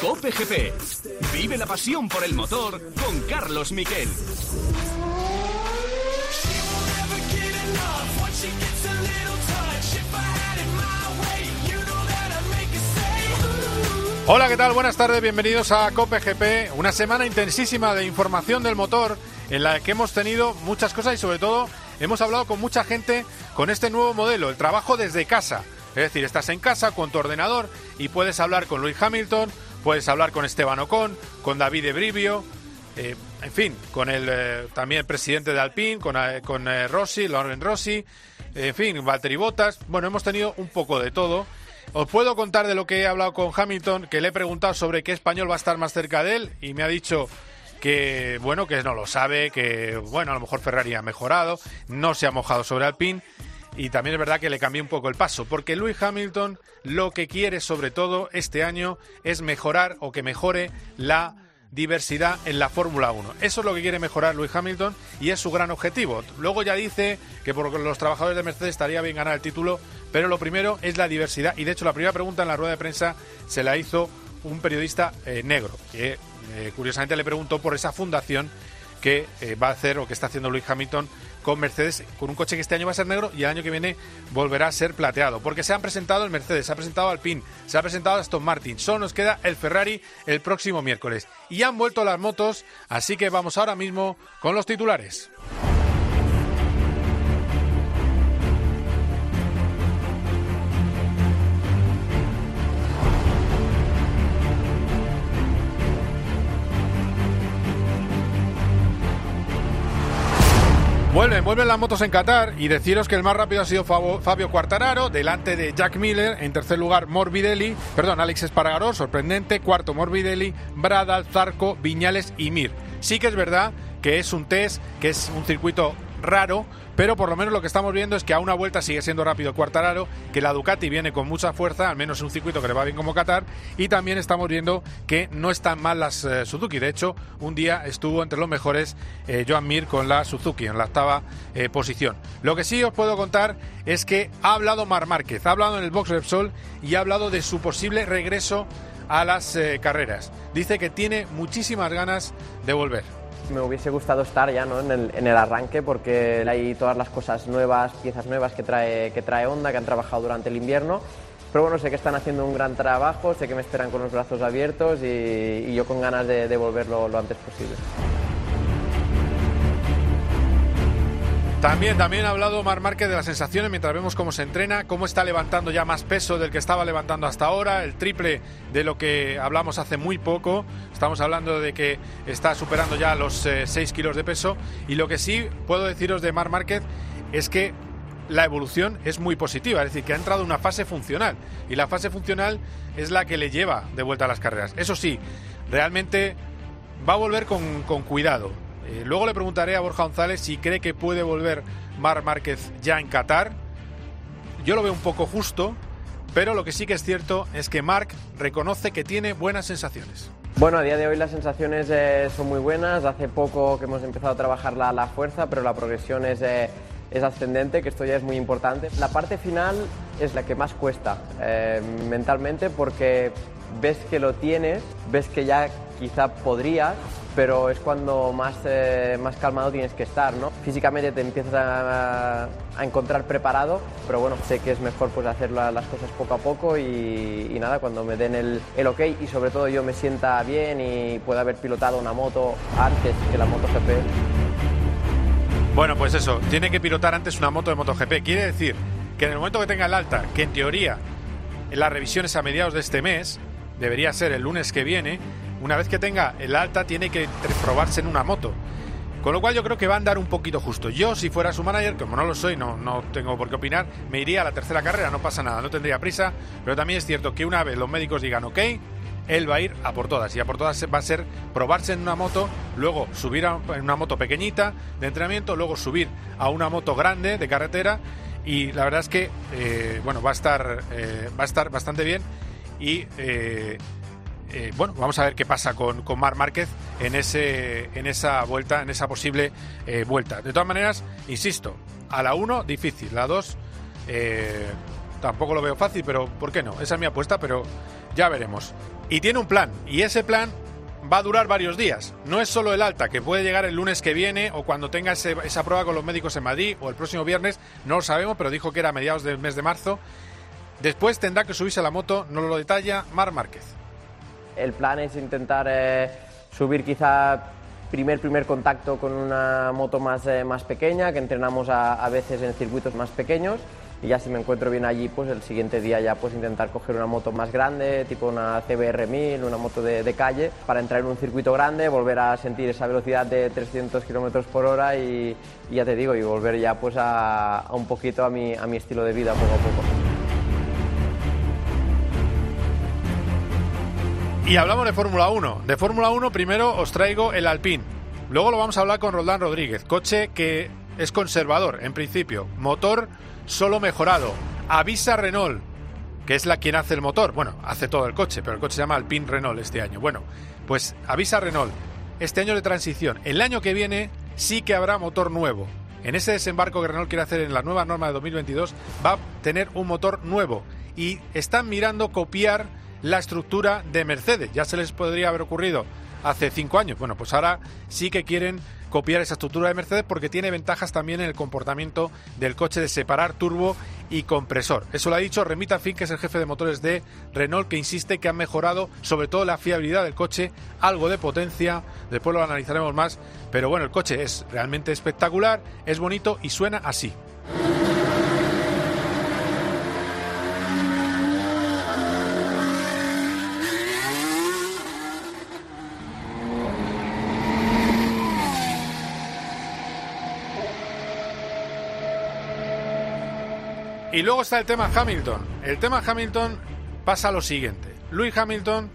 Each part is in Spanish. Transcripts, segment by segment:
Cope GP. Vive la pasión por el motor con Carlos Miquel. Hola, ¿qué tal? Buenas tardes, bienvenidos a Cope GP. Una semana intensísima de información del motor en la que hemos tenido muchas cosas y sobre todo hemos hablado con mucha gente con este nuevo modelo, el trabajo desde casa. Es decir, estás en casa con tu ordenador y puedes hablar con Luis Hamilton, puedes hablar con Esteban Ocon, con David Ebrivio, eh, en fin, con el eh, también presidente de Alpine, con, eh, con Rossi, Lauren Rossi, en fin, Valtteri Bottas. Bueno, hemos tenido un poco de todo. Os puedo contar de lo que he hablado con Hamilton, que le he preguntado sobre qué español va a estar más cerca de él y me ha dicho que bueno, que no lo sabe, que bueno, a lo mejor Ferrari ha mejorado, no se ha mojado sobre Alpine y también es verdad que le cambié un poco el paso, porque Lewis Hamilton lo que quiere sobre todo este año es mejorar o que mejore la diversidad en la Fórmula 1. Eso es lo que quiere mejorar Lewis Hamilton y es su gran objetivo. Luego ya dice que por los trabajadores de Mercedes estaría bien ganar el título, pero lo primero es la diversidad y de hecho la primera pregunta en la rueda de prensa se la hizo un periodista eh, negro, que eh, curiosamente le preguntó por esa fundación que eh, va a hacer o que está haciendo Lewis Hamilton con Mercedes, con un coche que este año va a ser negro y el año que viene volverá a ser plateado. Porque se han presentado el Mercedes, se ha presentado Alpine, se ha presentado Aston Martin, solo nos queda el Ferrari el próximo miércoles. Y han vuelto las motos, así que vamos ahora mismo con los titulares. Vuelven, vuelven las motos en Qatar y deciros que el más rápido ha sido Fabio Quartararo, delante de Jack Miller, en tercer lugar Morbidelli, perdón, Alex Espargaró, sorprendente, cuarto Morbidelli, Bradal, Zarco, Viñales y Mir. Sí que es verdad que es un test, que es un circuito raro, pero por lo menos lo que estamos viendo es que a una vuelta sigue siendo rápido Quartararo, que la Ducati viene con mucha fuerza, al menos en un circuito que le va bien como Qatar, y también estamos viendo que no están mal las eh, Suzuki. De hecho, un día estuvo entre los mejores eh, Joan Mir con la Suzuki en la octava eh, posición. Lo que sí os puedo contar es que ha hablado Mar Márquez, ha hablado en el Box Repsol y ha hablado de su posible regreso a las carreras. Dice que tiene muchísimas ganas de volver me hubiese gustado estar ya ¿no? en, el, en, el, arranque porque hay todas las cosas nuevas, piezas nuevas que trae, que trae Honda, que han trabajado durante el invierno. Pero bueno, sé que están haciendo un gran trabajo, sé que me esperan con los brazos abiertos y, yo con ganas de, de lo antes posible. También, también ha hablado Mar Márquez de las sensaciones mientras vemos cómo se entrena, cómo está levantando ya más peso del que estaba levantando hasta ahora, el triple de lo que hablamos hace muy poco. Estamos hablando de que está superando ya los 6 eh, kilos de peso. Y lo que sí puedo deciros de Mar Márquez es que la evolución es muy positiva, es decir, que ha entrado en una fase funcional. Y la fase funcional es la que le lleva de vuelta a las carreras. Eso sí, realmente va a volver con, con cuidado eh, luego le preguntaré a Borja González si cree que puede volver Mar Márquez ya en Qatar. Yo lo veo un poco justo, pero lo que sí que es cierto es que Marc reconoce que tiene buenas sensaciones. Bueno, a día de hoy las sensaciones eh, son muy buenas. Hace poco que hemos empezado a trabajar la, la fuerza, pero la progresión es, eh, ascendente, que esto ya es muy importante. La parte final es la que más cuesta mentalmente porque ves que lo tienes, ves que ya quizá podrías, pero es cuando más, eh, más calmado tienes que estar, ¿no? Físicamente te empiezas a, encontrar preparado, pero bueno, sé que es mejor pues hacer las cosas poco a poco y, nada, cuando me den el, el, ok y sobre todo yo me sienta bien y pueda haber pilotado una moto antes que la MotoGP. Bueno, pues eso, tiene que pilotar antes una moto de MotoGP. Quiere decir que en el momento que tenga el alta, que en teoría en las revisiones a mediados de este mes, debería ser el lunes que viene, una vez que tenga el alta tiene que probarse en una moto. Con lo cual yo creo que va a andar un poquito justo. Yo, si fuera su manager, como no lo soy, no, no tengo por qué opinar, me iría a la tercera carrera, no pasa nada, no tendría prisa, pero también es cierto que una vez los médicos digan, ok, él va a ir a por todas, y a por todas va a ser probarse en una moto, luego subir a una moto pequeñita de entrenamiento, luego subir a una moto grande de carretera, y la verdad es que, eh, bueno, va a estar, eh, va a estar bastante bien, y... Eh, eh, bueno, vamos a ver qué pasa con, con Mar Márquez en, ese, en esa vuelta, en esa posible eh, vuelta. De todas maneras, insisto, a la 1 difícil, la 2 eh, tampoco lo veo fácil, pero ¿por qué no? Esa es mi apuesta, pero ya veremos. Y tiene un plan, y ese plan va a durar varios días. No es solo el alta, que puede llegar el lunes que viene o cuando tenga esa prueba con los médicos en Madrid o el próximo viernes, no lo sabemos, pero dijo que era a mediados del mes de marzo. Después tendrá que subirse a la moto, no lo detalla Mar Márquez. El plan es intentar eh, subir quizá primer primer contacto con una moto más, eh, más pequeña, que entrenamos a, a veces en circuitos más pequeños y ya si me encuentro bien allí, pues el siguiente día ya pues intentar coger una moto más grande, tipo una CBR 1000, una moto de, calle, para entrar en un circuito grande, volver a sentir esa velocidad de 300 km por hora y, ya te digo, y volver ya pues a, un poquito a mi, a mi estilo de vida poco a poco. Y hablamos de Fórmula 1. De Fórmula 1 primero os traigo el Alpine. Luego lo vamos a hablar con Roldán Rodríguez, coche que es conservador en principio, motor solo mejorado. Avisa Renault, que es la quien hace el motor. Bueno, hace todo el coche, pero el coche se llama Alpine Renault este año. Bueno, pues avisa Renault, este año de transición. El año que viene sí que habrá motor nuevo. En ese desembarco que Renault quiere hacer en la nueva norma de 2022 va a tener un motor nuevo y están mirando copiar la estructura de Mercedes. Ya se les podría haber ocurrido hace cinco años. Bueno, pues ahora sí que quieren copiar esa estructura de Mercedes porque tiene ventajas también en el comportamiento del coche de separar turbo y compresor. Eso lo ha dicho Remita Fink, que es el jefe de motores de Renault, que insiste que han mejorado sobre todo la fiabilidad del coche, algo de potencia, después lo analizaremos más, pero bueno, el coche es realmente espectacular, es bonito y suena así. Y luego está el tema Hamilton. El tema Hamilton pasa lo siguiente. Louis Hamilton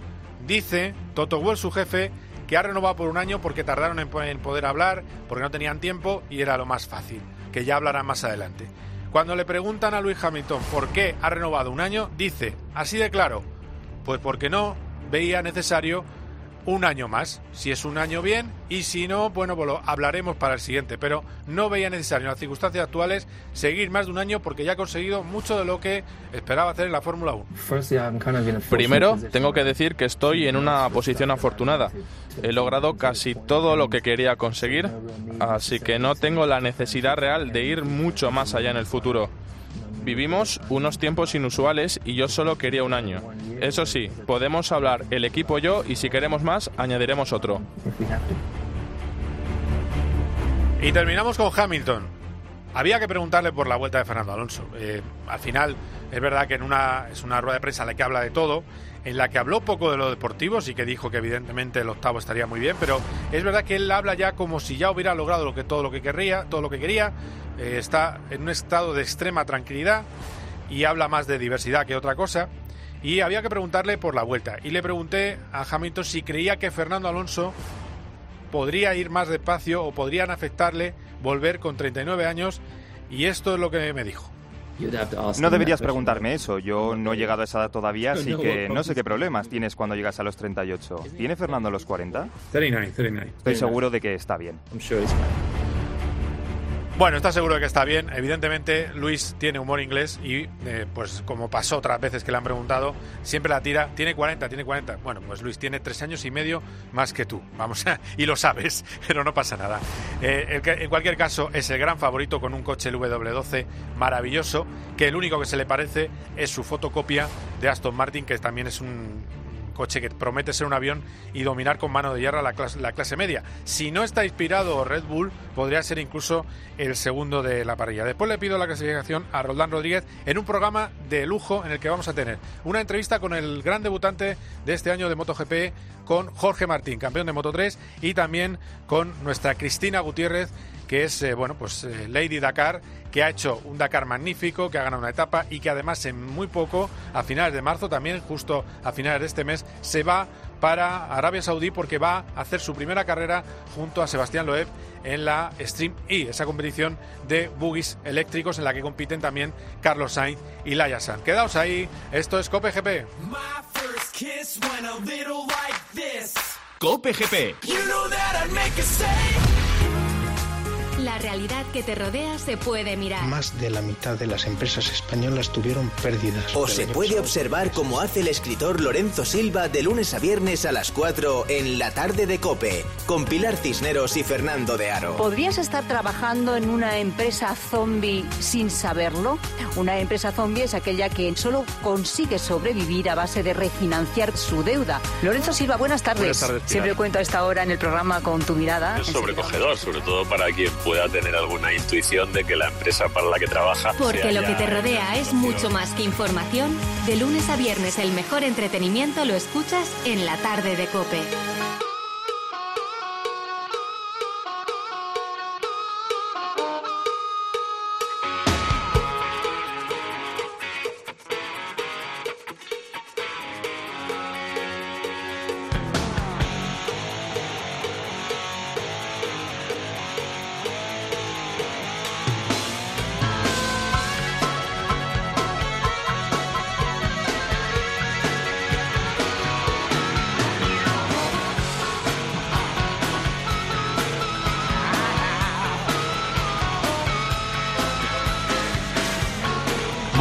dice, Toto Wolff, su jefe, que ha renovado por un año porque tardaron en poder hablar, porque no tenían tiempo y era lo más fácil, que ya hablarán más adelante. Cuando le preguntan a Louis Hamilton por qué ha renovado un año, dice, así de claro, pues porque no veía necesario un año más. Si es un año bien y si no, bueno, pues lo hablaremos para el siguiente. Pero no veía necesario en las circunstancias actuales seguir más de un año porque ya ha conseguido mucho de lo que esperaba hacer en la Fórmula 1. Primero, tengo que decir que estoy en una posición afortunada. He logrado casi todo lo que quería conseguir, así que no tengo la necesidad real de ir mucho más allá en el futuro. Vivimos unos tiempos inusuales y yo solo quería un año. Eso sí, podemos hablar el equipo yo y si queremos más, añadiremos otro. Y terminamos con Hamilton. Había que preguntarle por la vuelta de Fernando Alonso. Eh, al final, es verdad que en una, es una rueda de prensa en la que habla de todo, en la que habló poco de lo deportivo, sí que dijo que evidentemente el octavo estaría muy bien, pero es verdad que él habla ya como si ya hubiera logrado lo que, todo lo que querría, todo lo que quería, eh, está en un estado de extrema tranquilidad y habla más de diversidad que otra cosa. Y había que preguntarle por la vuelta. Y le pregunté a Hamilton si creía que Fernando Alonso podría ir más despacio o podrían afectarle volver con 39 años. Y esto es lo que me dijo. No deberías preguntarme eso. Yo no he llegado a esa edad todavía, así que no sé qué problemas tienes cuando llegas a los 38. ¿Tiene Fernando los 40? 39, 39. Estoy seguro de que está bien. Bueno, está seguro de que está bien. Evidentemente, Luis tiene humor inglés y, eh, pues como pasó otras veces que le han preguntado, siempre la tira. Tiene 40, tiene 40. Bueno, pues Luis tiene tres años y medio más que tú. Vamos, a, y lo sabes, pero no pasa nada. Eh, en cualquier caso, es el gran favorito con un coche el W12 maravilloso, que el único que se le parece es su fotocopia de Aston Martin, que también es un coche que promete ser un avión y dominar con mano de hierro la clase, la clase media. Si no está inspirado Red Bull, podría ser incluso el segundo de la parrilla. Después le pido la clasificación a Roldán Rodríguez en un programa de lujo en el que vamos a tener una entrevista con el gran debutante de este año de MotoGP, con Jorge Martín, campeón de Moto 3, y también con nuestra Cristina Gutiérrez, que es eh, bueno pues eh, Lady Dakar, que ha hecho un Dakar magnífico, que ha ganado una etapa y que además en muy poco, a finales de marzo, también justo a finales de este mes, se va para Arabia Saudí porque va a hacer su primera carrera junto a Sebastián Loeb en la Stream E, esa competición de buggies eléctricos en la que compiten también Carlos Sainz y Laia San. Quedaos ahí, esto es Cope GP. Cope GP. La realidad que te rodea se puede mirar. Más de la mitad de las empresas españolas tuvieron pérdidas. O se puede observar como hace el escritor Lorenzo Silva de lunes a viernes a las 4 en La Tarde de Cope, con Pilar Cisneros y Fernando de Aro. ¿Podrías estar trabajando en una empresa zombie sin saberlo? Una empresa zombie es aquella que solo consigue sobrevivir a base de refinanciar su deuda. Lorenzo Silva, buenas tardes. Buenas tardes. Siempre cuento a esta hora en el programa con tu mirada. Es sobrecogedor, sobre todo para quien pueda tener alguna intuición de que la empresa para la que trabaja. Porque lo que te rodea es mucho más que información. De lunes a viernes el mejor entretenimiento lo escuchas en la tarde de Cope.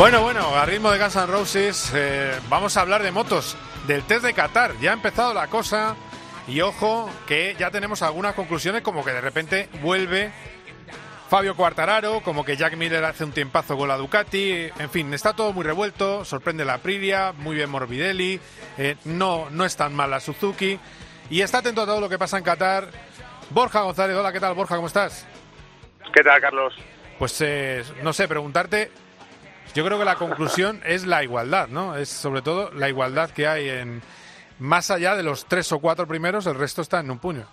Bueno, bueno, a ritmo de Guns N' Roses, eh, vamos a hablar de motos, del test de Qatar. Ya ha empezado la cosa y ojo que ya tenemos algunas conclusiones como que de repente vuelve Fabio Quartararo, como que Jack Miller hace un tiempazo con la Ducati, en fin, está todo muy revuelto, sorprende la Aprilia, muy bien Morbidelli, eh, no, no es tan mal la Suzuki y está atento a todo lo que pasa en Qatar. Borja González, hola, ¿qué tal Borja? ¿Cómo estás? ¿Qué tal, Carlos? Pues eh, no sé, preguntarte, yo creo que la conclusión es la igualdad, ¿no? Es sobre todo la igualdad que hay en más allá de los tres o cuatro primeros, el resto está en un puño.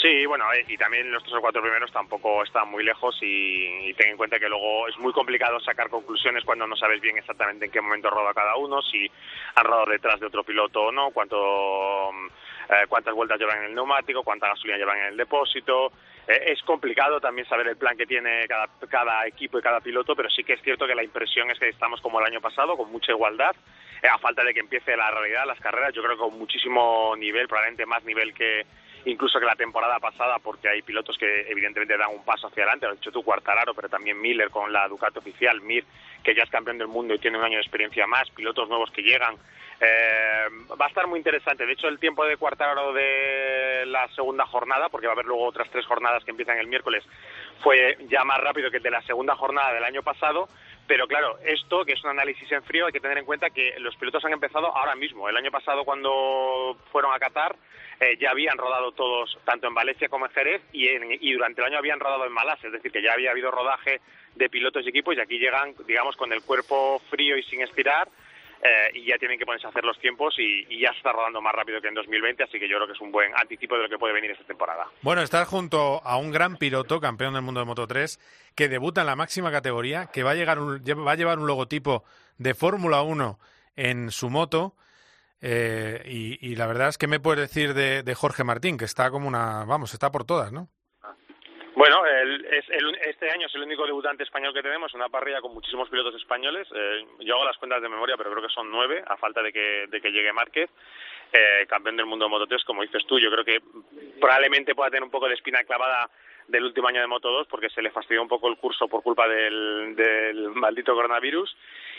Sí, bueno, eh, y también los tres o cuatro primeros tampoco están muy lejos y, ten en cuenta que luego es muy complicado sacar conclusiones cuando no sabes bien exactamente en qué momento roda cada uno, si han rodado detrás de otro piloto o no, cuánto, mm, eh, cuántas vueltas llevan en el neumático, cuánta gasolina llevan en el depósito. Eh, es complicado también saber el plan que tiene cada, cada equipo y cada piloto, pero sí que es cierto que la impresión es que estamos como el año pasado, con mucha igualdad, eh, a falta de que empiece la realidad, las carreras, yo creo que con muchísimo nivel, probablemente más nivel que incluso que la temporada pasada, porque hay pilotos que evidentemente dan un paso hacia adelante, lo has dicho tú, Cuartararo, pero también Miller con la Ducati oficial, Mir, que ya es campeón del mundo y tiene un año de experiencia más, pilotos nuevos que llegan. Eh, va a estar muy interesante. De hecho, el tiempo de Cuartararo de la segunda jornada, porque va a haber luego otras tres jornadas que empiezan el miércoles, fue ya más rápido que el de la segunda jornada del año pasado. Pero claro, esto, que es un análisis en frío, hay que tener en cuenta que los pilotos han empezado ahora mismo. El año pasado, cuando fueron a Qatar, eh, ya habían rodado todos, tanto en Valencia como en Jerez, y, en- y durante el año habían rodado en Malasia. Es decir, que ya había habido rodaje de pilotos y equipos, y aquí llegan, digamos, con el cuerpo frío y sin estirar, eh, y ya tienen que ponerse a hacer los tiempos, y, ya se está rodando más rápido que en 2020, así que yo creo que es un buen anticipo de lo que puede venir esta temporada. Bueno, estás junto a un gran piloto, campeón del mundo de Moto 3, que debuta en la máxima categoría, que va a, llegar un- va a llevar un logotipo de Fórmula 1 en su moto. eh, y, la verdad es que me puedes decir de, de Jorge Martín, que está como una, vamos, está por todas, ¿no? Bueno, el- es el- este año es el único debutante español que tenemos, una parrilla con muchísimos pilotos españoles. Eh, yo hago las cuentas de memoria, pero creo que son nueve, a falta de que, de que llegue Márquez. Eh, campeón del mundo de Moto 3, como dices tú, yo creo que probablemente pueda tener un poco de espina clavada del último año de Moto 2 porque se le fastidió un poco el curso por culpa del, del maldito coronavirus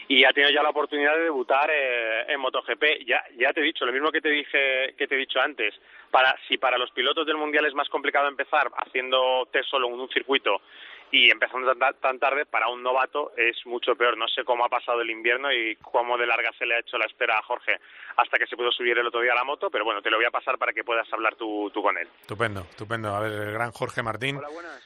y ha tenido ya la oportunidad de debutar eh, en MotoGP. Ya, ya te he dicho, lo mismo que te dije que te he dicho antes, para si para los pilotos del mundial es más complicado empezar haciendo test solo en un circuito y empezando tan, tan tarde, para un novato es mucho peor. No sé cómo ha pasado el invierno y cómo de larga se le ha hecho la espera a Jorge hasta que se pudo subir el otro día a la moto, pero bueno, te lo voy a pasar para que puedas hablar tú, tú con él. Estupendo, estupendo. A ver, el gran Jorge Martín.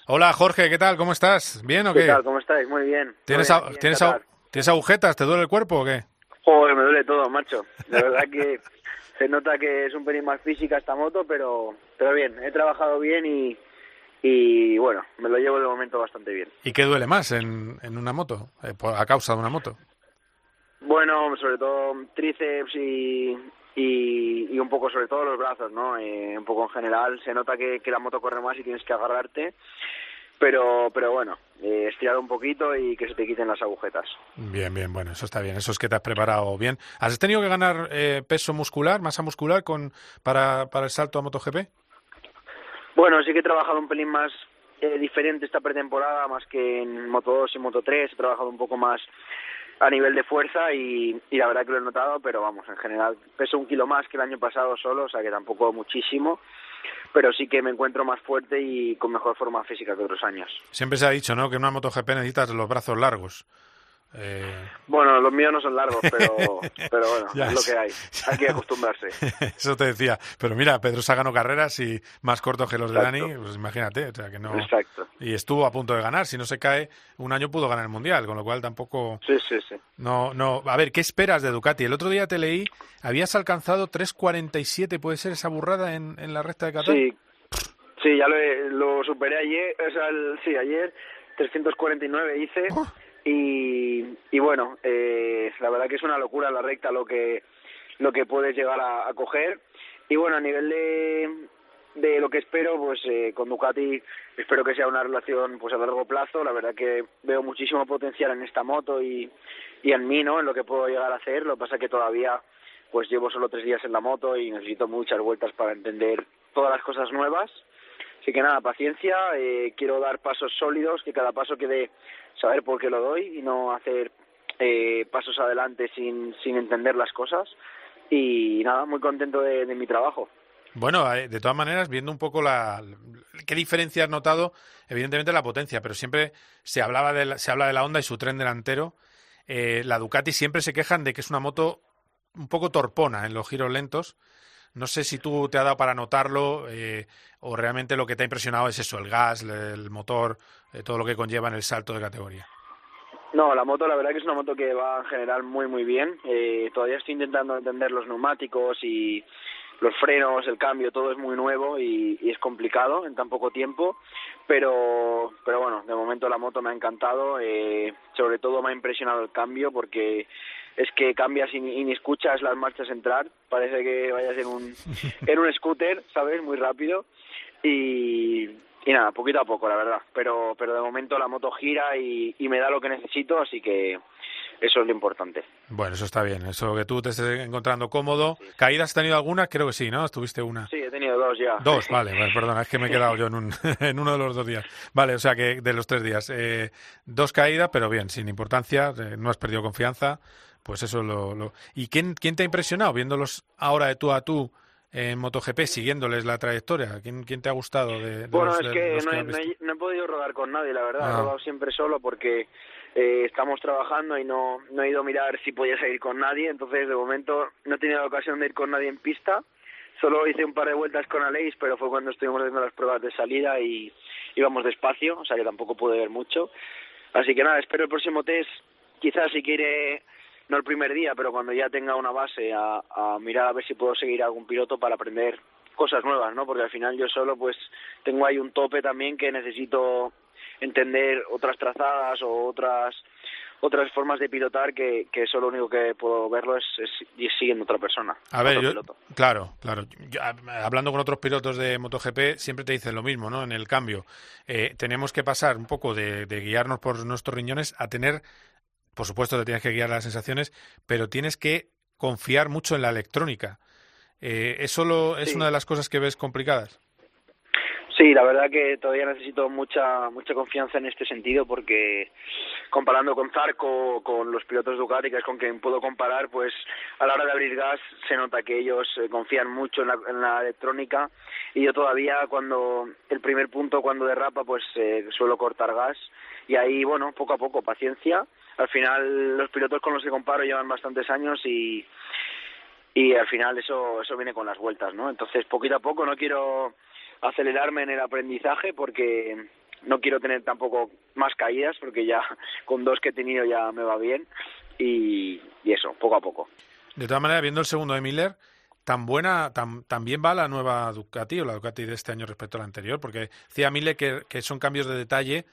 Hola, Jorge, ¿qué tal? ¿Cómo estás? ¿Bien o qué? ¿Qué tal? ¿Cómo estáis? Muy bien. ¿Tienes, Muy a- bien, ¿tienes, a- ¿Tienes agujetas? ¿Te duele el cuerpo o qué? Joder, me duele todo, macho. De verdad que se nota que es un pelín más física esta moto, pero, pero bien, he trabajado bien y, y bueno, me lo llevo de momento bastante bien. ¿Y qué duele más en, en una moto? Eh, por- a causa de una moto. Bueno, sobre todo tríceps y, y, y un poco sobre todo los brazos, ¿no? Eh, un poco en general se nota que, que la moto corre más y tienes que agarrarte, pero, pero bueno, eh, estirar un poquito y que se te quiten las agujetas. Bien, bien, bueno, eso está bien. Eso es que te has preparado bien. ¿Has tenido que ganar eh, peso muscular, masa muscular con para, para el salto a MotoGP? Bueno, sí que he trabajado un pelín más eh, diferente esta pretemporada, más que en Moto 2 y Moto 3, he trabajado un poco más a nivel de fuerza y, la verdad que lo he notado, pero vamos, en general peso un kilo más que el año pasado solo, o sea que tampoco muchísimo, pero sí que me encuentro más fuerte y con mejor forma física que otros años. Siempre se ha dicho, ¿no?, que en una MotoGP necesitas los brazos largos. Eh... Bueno, los míos no son largos, pero, pero bueno, es lo que hay. Hay que acostumbrarse. Eso te decía. Pero mira, Pedro ha ganó carreras y más cortos que los de Dani, pues imagínate. O sea, que no... Exacto. Y estuvo a punto de ganar. Si no se cae, un año pudo ganar el Mundial, con lo cual tampoco... Sí, sí, sí. No, no... A ver, ¿qué esperas de Ducati? El otro día te leí, habías alcanzado 3.47, ¿puede ser esa burrada en, en la recta de Qatar? Sí, sí ya lo, lo superé ayer, o sea, el, sí, ayer 349 hice... Oh y, y bueno, eh, la verdad que es una locura la recta lo que lo que puedes llegar a, coger. Y bueno a nivel de, de lo que espero pues eh, con Ducati espero que sea una relación pues a largo plazo. La verdad que veo muchísimo potencial en esta moto y, y en mí no en lo que puedo llegar a hacer. Lo que pasa que todavía pues llevo solo tres días en la moto y necesito muchas vueltas para entender todas las cosas nuevas Así que nada, paciencia, eh, quiero dar pasos sólidos, que cada paso quede saber por qué lo doy y no hacer eh, pasos adelante sin, sin entender las cosas. Y nada, muy contento de, mi trabajo. Bueno, eh, de todas maneras, viendo un poco la, qué diferencia has notado, evidentemente la potencia, pero siempre se hablaba de la, se habla de la Honda y su tren delantero. Eh, la Ducati siempre se quejan de que es una moto un poco torpona en los giros lentos. No sé si tú te ha dado para notarlo eh, o realmente lo que te ha impresionado es eso, el gas, el motor, eh, todo lo que conlleva en el salto de categoría. No, la moto la verdad que es una moto que va en general muy muy bien. Eh, todavía estoy intentando entender los neumáticos y los frenos, el cambio, todo es muy nuevo y, y, es complicado en tan poco tiempo, pero pero bueno, de momento la moto me ha encantado, eh, sobre todo me ha impresionado el cambio porque es que cambias y, y, ni escuchas las marchas entrar, parece que vayas en un, en un scooter, ¿sabes? Muy rápido y, y nada, poquito a poco, la verdad, pero, pero de momento la moto gira y, y me da lo que necesito, así que eso es lo importante. Bueno, eso está bien, eso que tú te estés encontrando cómodo. Sí. ¿Caídas has tenido alguna? Creo que sí, ¿no? ¿Estuviste una? Sí, he tenido dos ya. Dos, vale, vale perdona, es que me he quedado yo en, un, en uno de los dos días. Vale, o sea que de los tres días. Eh, dos caídas, pero bien, sin importancia, eh, no has perdido confianza, pues eso lo... lo... ¿Y quién, quién te ha impresionado viéndolos ahora de tú a tú? en MotoGP, siguiéndoles la trayectoria? ¿Quién, quién te ha gustado de, de Bueno, los, es que, los no, que he, no, he, no, he, podido rodar con nadie, la verdad. Ah. He rodado siempre solo porque eh, estamos trabajando y no, no he ido a mirar si podía seguir con nadie. Entonces, de momento, no he tenido la ocasión de ir con nadie en pista. Solo hice un par de vueltas con Aleix, pero fue cuando estuvimos haciendo las pruebas de salida y íbamos despacio, o sea que tampoco pude ver mucho. Así que nada, espero el próximo test, quizás si quiere no el primer día, pero cuando ya tenga una base a, a mirar a ver si puedo seguir a algún piloto para aprender cosas nuevas, ¿no? Porque al final yo solo pues tengo ahí un tope también que necesito entender otras trazadas o otras otras formas de pilotar que, que eso lo único que puedo verlo es, es siguiendo otra persona. A ver, yo, claro, claro. Yo, hablando con otros pilotos de MotoGP siempre te dicen lo mismo, ¿no? En el cambio, eh, tenemos que pasar un poco de, de guiarnos por nuestros riñones a tener por supuesto te tienes que guiar las sensaciones, pero tienes que confiar mucho en la electrónica. Eh, ¿Eso lo, es sí. una de las cosas que ves complicadas? Sí, la verdad que todavía necesito mucha mucha confianza en este sentido porque comparando con Zarco, con los pilotos Ducati, que es con quien puedo comparar, pues a la hora de abrir gas se nota que ellos eh, confían mucho en la, en la electrónica y yo todavía cuando el primer punto cuando derrapa pues eh, suelo cortar gas y ahí bueno poco a poco paciencia. Al final los pilotos con los que comparo llevan bastantes años y y al final eso eso viene con las vueltas no entonces poquito a poco no quiero acelerarme en el aprendizaje porque no quiero tener tampoco más caídas porque ya con dos que he tenido ya me va bien. Y, y eso poco a poco. De todas maneras viendo el segundo de Miller tan buena, tan, también va la nueva Ducati o la Ducati de este año respecto a la anterior, porque decía Mille que, que son cambios de detalle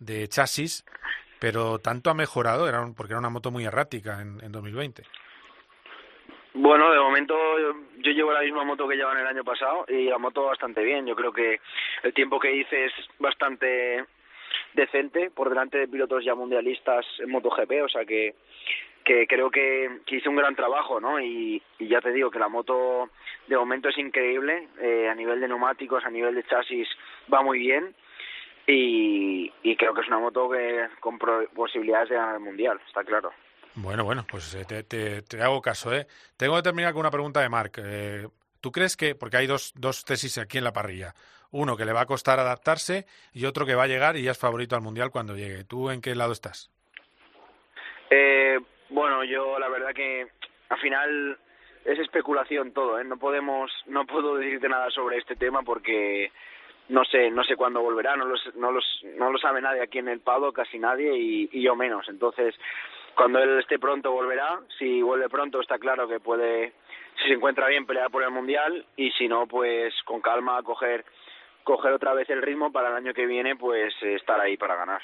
de chasis, pero tanto ha mejorado, era un, porque era una moto muy errática en, en 2020. Bueno, de momento yo, llevo la misma moto que llevan el año pasado y la moto bastante bien. Yo creo que el tiempo que hice es bastante decente por delante de pilotos ya mundialistas en MotoGP, o sea que que creo que, hice un gran trabajo, ¿no? Y, y, ya te digo que la moto de momento es increíble, eh, a nivel de neumáticos, a nivel de chasis va muy bien y, y creo que es una moto que con posibilidades de ganar el mundial, está claro. Bueno, bueno, pues eh, te, te, te, hago caso. ¿eh? Tengo que terminar con una pregunta de Marc. Eh, ¿Tú crees que, porque hay dos, dos tesis aquí en la parrilla, uno que le va a costar adaptarse y otro que va a llegar y ya es favorito al Mundial cuando llegue? ¿Tú en qué lado estás? Eh, bueno, yo la verdad que al final es especulación todo, ¿eh? No podemos, no puedo decirte nada sobre este tema porque no sé, no sé cuándo volverá, no, los, no, los, no lo sabe nadie aquí en el Pado, casi nadie y, yo menos. Entonces, cuando él esté pronto volverá, si vuelve pronto está claro que puede, si se encuentra bien, pelear por el Mundial y si no, pues con calma coger, coger otra vez el ritmo para el año que viene, pues estar ahí para ganar.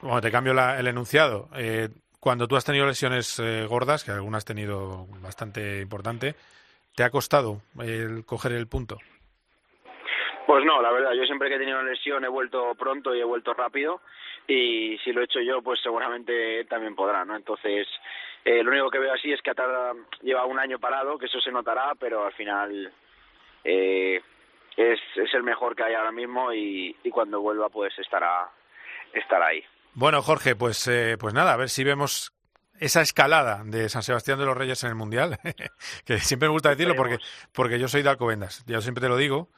Bueno, te cambio la, el enunciado. Eh, cuando tú has tenido lesiones eh, gordas, que algunas has tenido bastante importante, ¿te ha costado el coger el punto? Pues no, la verdad, yo siempre que he tenido una lesión he vuelto pronto y he vuelto rápido y si lo he hecho yo, pues seguramente también podrá, ¿no? Entonces, eh, lo único que veo así es que Atar lleva un año parado, que eso se notará, pero al final eh, es, es el mejor que hay ahora mismo y, y cuando vuelva pues estará, estará ahí. Bueno, Jorge, pues, eh, pues nada, a ver si vemos esa escalada de San Sebastián de los Reyes en el Mundial, que siempre me gusta decirlo porque, porque yo soy de Alcobendas, yo siempre te lo digo,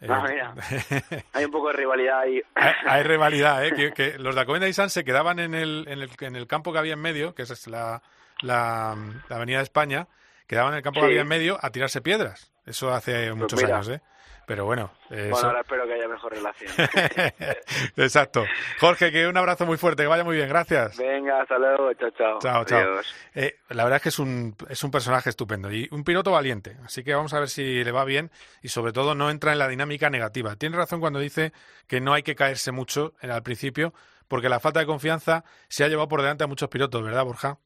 Mira. hay un poco de rivalidad ahí. hay, rivalidad, ¿eh? Que, los de Alcobendas y San se quedaban en el, en, el, en el campo que había en medio, que es la, la, Avenida de España, quedaban en el campo que había en medio a tirarse piedras. Eso hace pues muchos años, ¿eh? Pero bueno. Eh, bueno, ahora espero que haya mejor relación. Exacto. Jorge, que un abrazo muy fuerte, que vaya muy bien, gracias. Venga, hasta luego, chao, chao. Chao, chao. Eh, la verdad es que es un, es un personaje estupendo y un piloto valiente, así que vamos a ver si le va bien y sobre todo no entra en la dinámica negativa. Tiene razón cuando dice que no hay que caerse mucho al principio, porque la falta de confianza se ha llevado por delante a muchos pilotos, ¿verdad, Borja?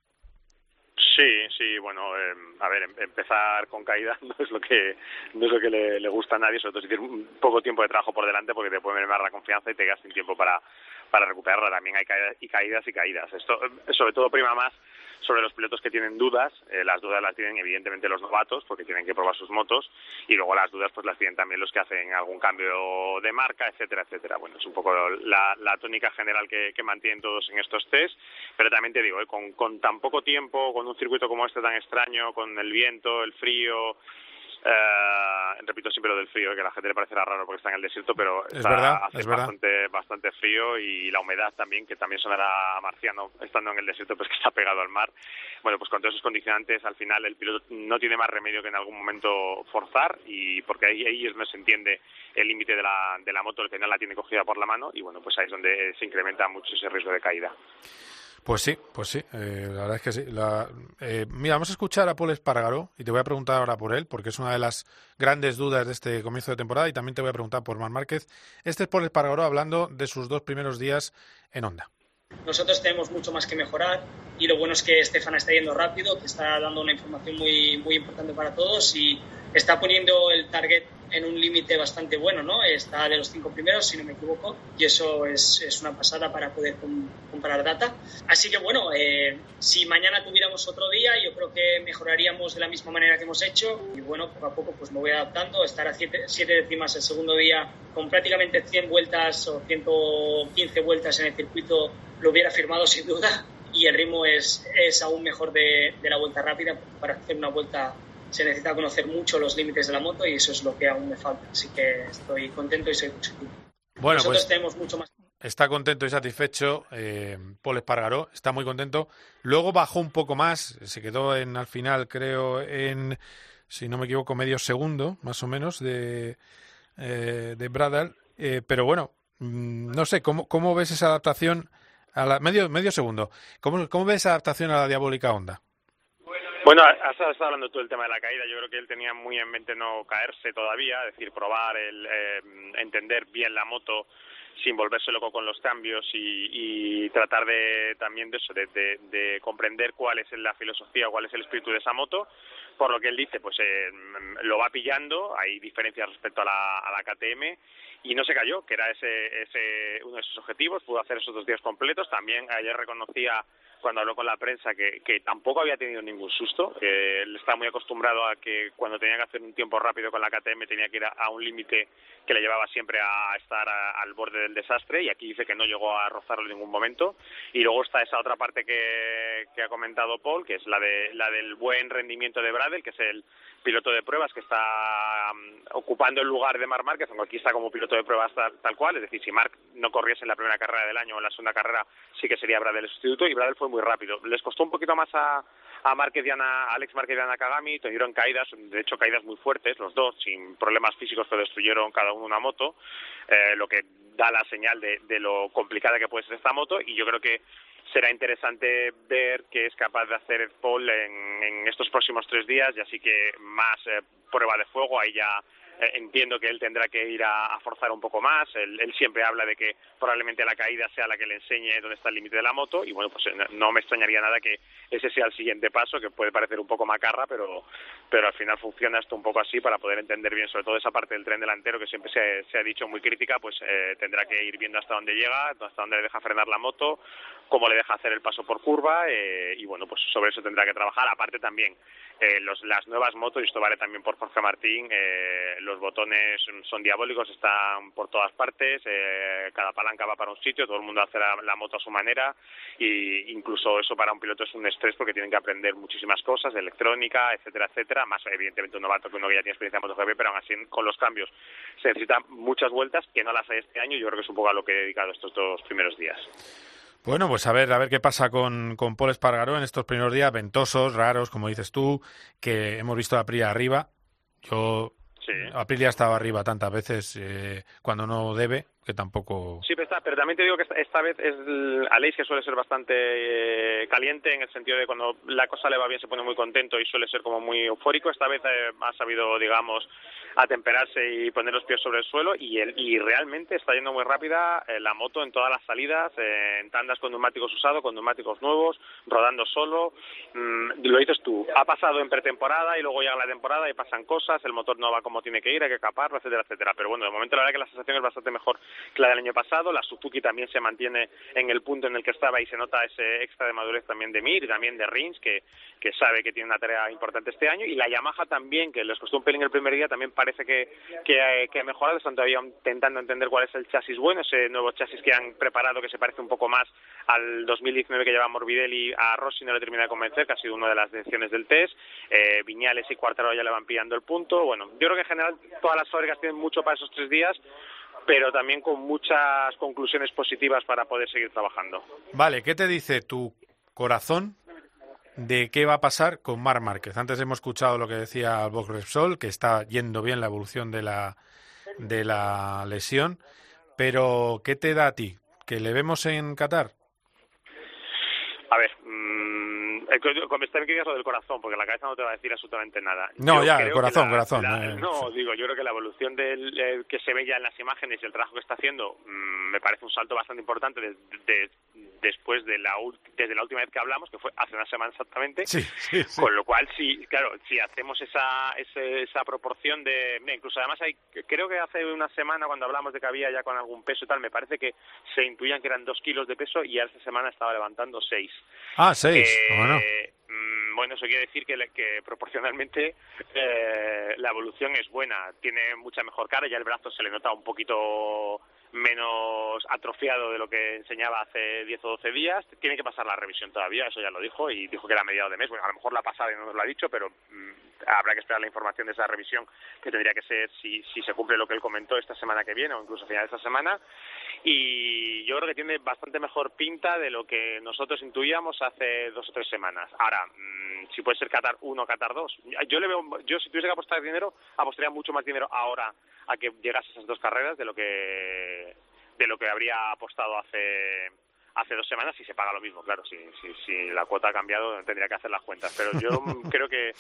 Sí, sí, bueno, eh, a ver, em, empezar con caída no es lo que no es lo que le, gusta a nadie, sobre todo si tienes un poco tiempo de trabajo por delante porque te puede mermar la confianza y te quedas sin tiempo para para recuperarla. También hay caídas y caídas y caídas. Esto eh, sobre todo prima más sobre los pilotos que tienen dudas. Eh, las dudas las tienen evidentemente los novatos porque tienen que probar sus motos y luego las dudas pues las tienen también los que hacen algún cambio de marca, etcétera, etcétera. Bueno, es un poco la, la tónica general que, que, mantienen todos en estos test, pero también te digo, eh, con, con tan poco tiempo, con un circuito como este tan extraño, con el viento, el frío, eh, repito siempre lo del frío, que a la gente le parecerá raro porque está en el desierto, pero es verdad, hace bastante, bastante frío y la humedad también, que también sonará marciano estando en el desierto, pues que está pegado al mar. Bueno, pues con todos esos condicionantes, al final el piloto no tiene más remedio que en algún momento forzar y porque ahí, ahí es donde se entiende el límite de la, de la moto, el que no la tiene cogida por la mano y bueno, pues ahí es donde se incrementa mucho ese riesgo de caída. Pues sí, pues sí, eh, la verdad es que sí. La, eh, mira, vamos a escuchar a Paul Espargaró y te voy a preguntar ahora por él, porque es una de las grandes dudas de este comienzo de temporada y también te voy a preguntar por Mar Márquez. Este es Paul Espargaró hablando de sus dos primeros días en Honda. Nosotros tenemos mucho más que mejorar y lo bueno es que Estefan está yendo rápido, que está dando una información muy, muy importante para todos y está poniendo el target en un límite bastante bueno, ¿no? Está de los cinco primeros, si no me equivoco, y eso es, es una pasada para poder comparar data. Así que bueno, eh, si mañana tuviéramos otro día, yo creo que mejoraríamos de la misma manera que hemos hecho y bueno, poco a poco pues me voy adaptando, estar a siete, décimas el segundo día con prácticamente 100 vueltas o 115 vueltas en el circuito lo hubiera firmado sin duda y el ritmo es, es aún mejor de, de la vuelta rápida para hacer una vuelta se necesita conocer mucho los límites de la moto y eso es lo que aún me falta. Así que estoy contento y soy positivo. Bueno, Nosotros pues tenemos mucho más. Está contento y satisfecho eh, Paul Espargaró, está muy contento. Luego bajó un poco más, se quedó en al final, creo, en, si no me equivoco, medio segundo, más o menos, de, eh, de Bradal. Eh, pero bueno, mm, no sé, ¿cómo, ¿cómo ves esa adaptación? A la, medio, medio segundo. ¿Cómo, ¿Cómo ves esa adaptación a la diabólica Honda? Bueno, has estado hablando tú del tema de la caída. Yo creo que él tenía muy en mente no caerse todavía, es decir, probar, el, eh, entender bien la moto sin volverse loco con los cambios y, y tratar de también de eso, de, de, de, comprender cuál es la filosofía, cuál es el espíritu de esa moto. Por lo que él dice, pues eh, lo va pillando, hay diferencias respecto a la, a la KTM y no se cayó, que era ese, ese uno de sus objetivos, pudo hacer esos dos días completos. También ayer reconocía cuando habló con la prensa que, que tampoco había tenido ningún susto, que él está muy acostumbrado a que cuando tenía que hacer un tiempo rápido con la KTM tenía que ir a, un límite que le llevaba siempre a estar al borde del desastre y aquí dice que no llegó a rozarlo en ningún momento. Y luego está esa otra parte que, que ha comentado Paul, que es la, de, la del buen rendimiento de Bradel, que es el piloto de pruebas que está um, ocupando el lugar de Marc Márquez, aunque aquí está como piloto de pruebas tal, cual, es decir, si Marc no corriese en la primera carrera del año o en la segunda carrera, sí que sería Bradel el sustituto, y Bradel fue muy rápido. Les costó un poquito más a, a Márquez y a Alex Márquez y Ana Kagami, tuvieron caídas, de hecho caídas muy fuertes, los dos, sin problemas físicos, pero destruyeron cada uno una moto, eh, lo que da la señal de, de lo complicada que puede ser esta moto, y yo creo que será interesante ver qué es capaz de hacer Paul en, en estos próximos tres días y así que más eh, prueba de fuego, ahí ya entiendo que él tendrá que ir a, forzar un poco más. Él, siempre habla de que probablemente la caída sea la que le enseñe dónde está el límite de la moto y bueno, pues eh, no me extrañaría nada que ese sea el siguiente paso, que puede parecer un poco macarra, pero, pero al final funciona esto un poco así para poder entender bien, sobre todo esa parte del tren delantero que siempre se, ha dicho muy crítica, pues eh, tendrá que ir viendo hasta dónde llega, hasta dónde le deja frenar la moto, cómo le deja hacer el paso por curva y bueno, pues sobre eso tendrá que trabajar. Aparte también los, las nuevas motos, y esto vale también por Jorge Martín, los botones son diabólicos, están por todas partes, eh, cada palanca va para un sitio, todo el mundo hace la, moto a su manera y incluso eso para un piloto es un estrés porque tienen que aprender muchísimas cosas, electrónica, etcétera, etcétera, más evidentemente un novato que uno que ya tiene experiencia en MotoGP, pero aún así con los cambios se necesitan muchas vueltas que no las hay este año yo creo que es un poco a lo que he dedicado estos dos primeros días. Bueno, pues a ver, a ver qué pasa con, con Paul Espargaró en estos primeros días ventosos, raros, como dices tú, que hemos visto a Pri arriba. Yo Sí. Aprilia estaba arriba tantas veces eh, cuando no debe, que tampoco... Sí, pero, está, pero también te digo que esta, vez es Aleix que suele ser bastante eh, caliente en el sentido de cuando la cosa le va bien se pone muy contento y suele ser como muy eufórico. Esta vez eh, ha sabido, digamos, atemperarse y poner los pies sobre el suelo y, el, y realmente está yendo muy rápida la moto en todas las salidas, en tandas con neumáticos usados, con neumáticos nuevos, rodando solo. Mm, lo dices tú, ha pasado en pretemporada y luego llega la temporada y pasan cosas, el motor no va como tiene que ir, hay que caparlo, etcétera, etcétera. Pero bueno, de momento la verdad que la sensación es bastante mejor que la del año pasado. La Suzuki también se mantiene en el punto en el que estaba y se nota ese extra de madurez también de Mir y también de Rins, que, que sabe que tiene una tarea importante este año. Y la Yamaha también, que les costó un pelín el primer día, también parece que, que, que ha mejorado. Están todavía intentando entender cuál es el chasis bueno, ese nuevo chasis que han preparado que se parece un poco más al 2019 que lleva Morbidelli a Rossi no le termina de convencer, que ha sido una de las decisiones del test. Eh, Viñales y Cuartaro ya le van pillando el punto. Bueno, yo creo que en general todas las fábricas tienen mucho para esos tres días, pero también con muchas conclusiones positivas para poder seguir trabajando. Vale, ¿qué te dice tu corazón de qué va a pasar con Mar Márquez? Antes hemos escuchado lo que decía Bob Repsol, que está yendo bien la evolución de la, de la lesión, pero ¿qué te da a ti? ¿Que le vemos en Qatar? A ver, me que lo del corazón, porque la cabeza no te va a decir absolutamente nada. No, ya, el corazón, corazón. Eh. no, digo, yo creo que la evolución del, eh, que se ve ya en las imágenes y el trabajo que está haciendo mm, me parece un salto bastante importante de, después de la desde la última vez que hablamos, que fue hace una semana exactamente. Sí, sí, Con lo cual, sí, claro, si hacemos esa, esa, proporción de... incluso además hay, creo que hace una semana cuando hablamos de que había ya con algún peso y tal, me parece que se intuían que eran dos kilos de peso y ya esta semana estaba levantando seis. Ah, seis. Eh, bueno. Mm, bueno, eso quiere decir que, que proporcionalmente eh, la evolución es buena. Tiene mucha mejor cara, ya el brazo se le nota un poquito menos atrofiado de lo que enseñaba hace 10 o 12 días. Tiene que pasar la revisión todavía, eso ya lo dijo, y dijo que era a mediados de mes. Bueno, a lo mejor la pasada y no nos lo ha dicho, pero mm, habrá que esperar la información de esa revisión, que tendría que ser si, si se cumple lo que él comentó esta semana que viene o incluso a final de esta semana. Y yo creo que tiene bastante mejor pinta de lo que nosotros intuíamos hace dos o tres semanas. Ahora, mm, si puede ser Qatar 1 o Qatar 2, yo le veo, yo si tuviese que apostar dinero, apostaría mucho más dinero ahora a que llegase esas dos carreras de lo que de lo que habría apostado hace hace dos semanas y se paga lo mismo, claro, si, si, si la cuota ha cambiado tendría que hacer las cuentas, pero yo creo que,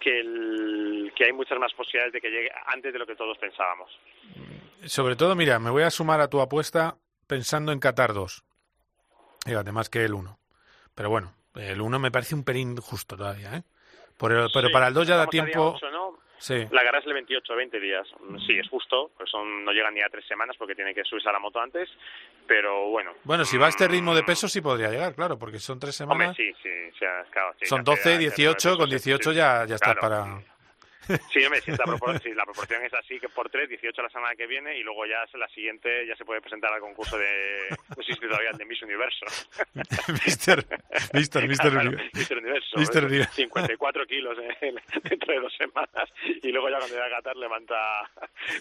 que, el, que hay muchas más posibilidades de que llegue antes de lo que todos pensábamos. Sobre todo, mira, me voy a sumar a tu apuesta pensando en Qatar 2, fíjate, más que el 1, pero bueno, el 1 me parece un pelín justo todavía, ¿eh? pero, pero Sí, para el 2 ya da tiempo. Sí. La carrera es el 28, 20 días. Sí, es justo, pues son, no llegan ni a tres semanas porque tiene que subirse a la moto antes, pero bueno. Bueno, si va a este ritmo de peso sí podría llegar, claro, porque son tres Hombre, semanas. sí, sí, o sea, claro, sí, son ya 12, sea- 18, con sí, 18 sí, ya, ya estás claro. para... Sí, hombre, si, propor- si la proporción es así, que por 3, 18 la semana que viene y luego ya es la siguiente ya se puede presentar al concurso de, no sé si todavía el de Miss Universo. Mister, Mister, Mister, Claro, Uni- Mister Universo. Mister Universo. 54 kilos en- dentro de dos semanas y luego ya cuando llega a Qatar levanta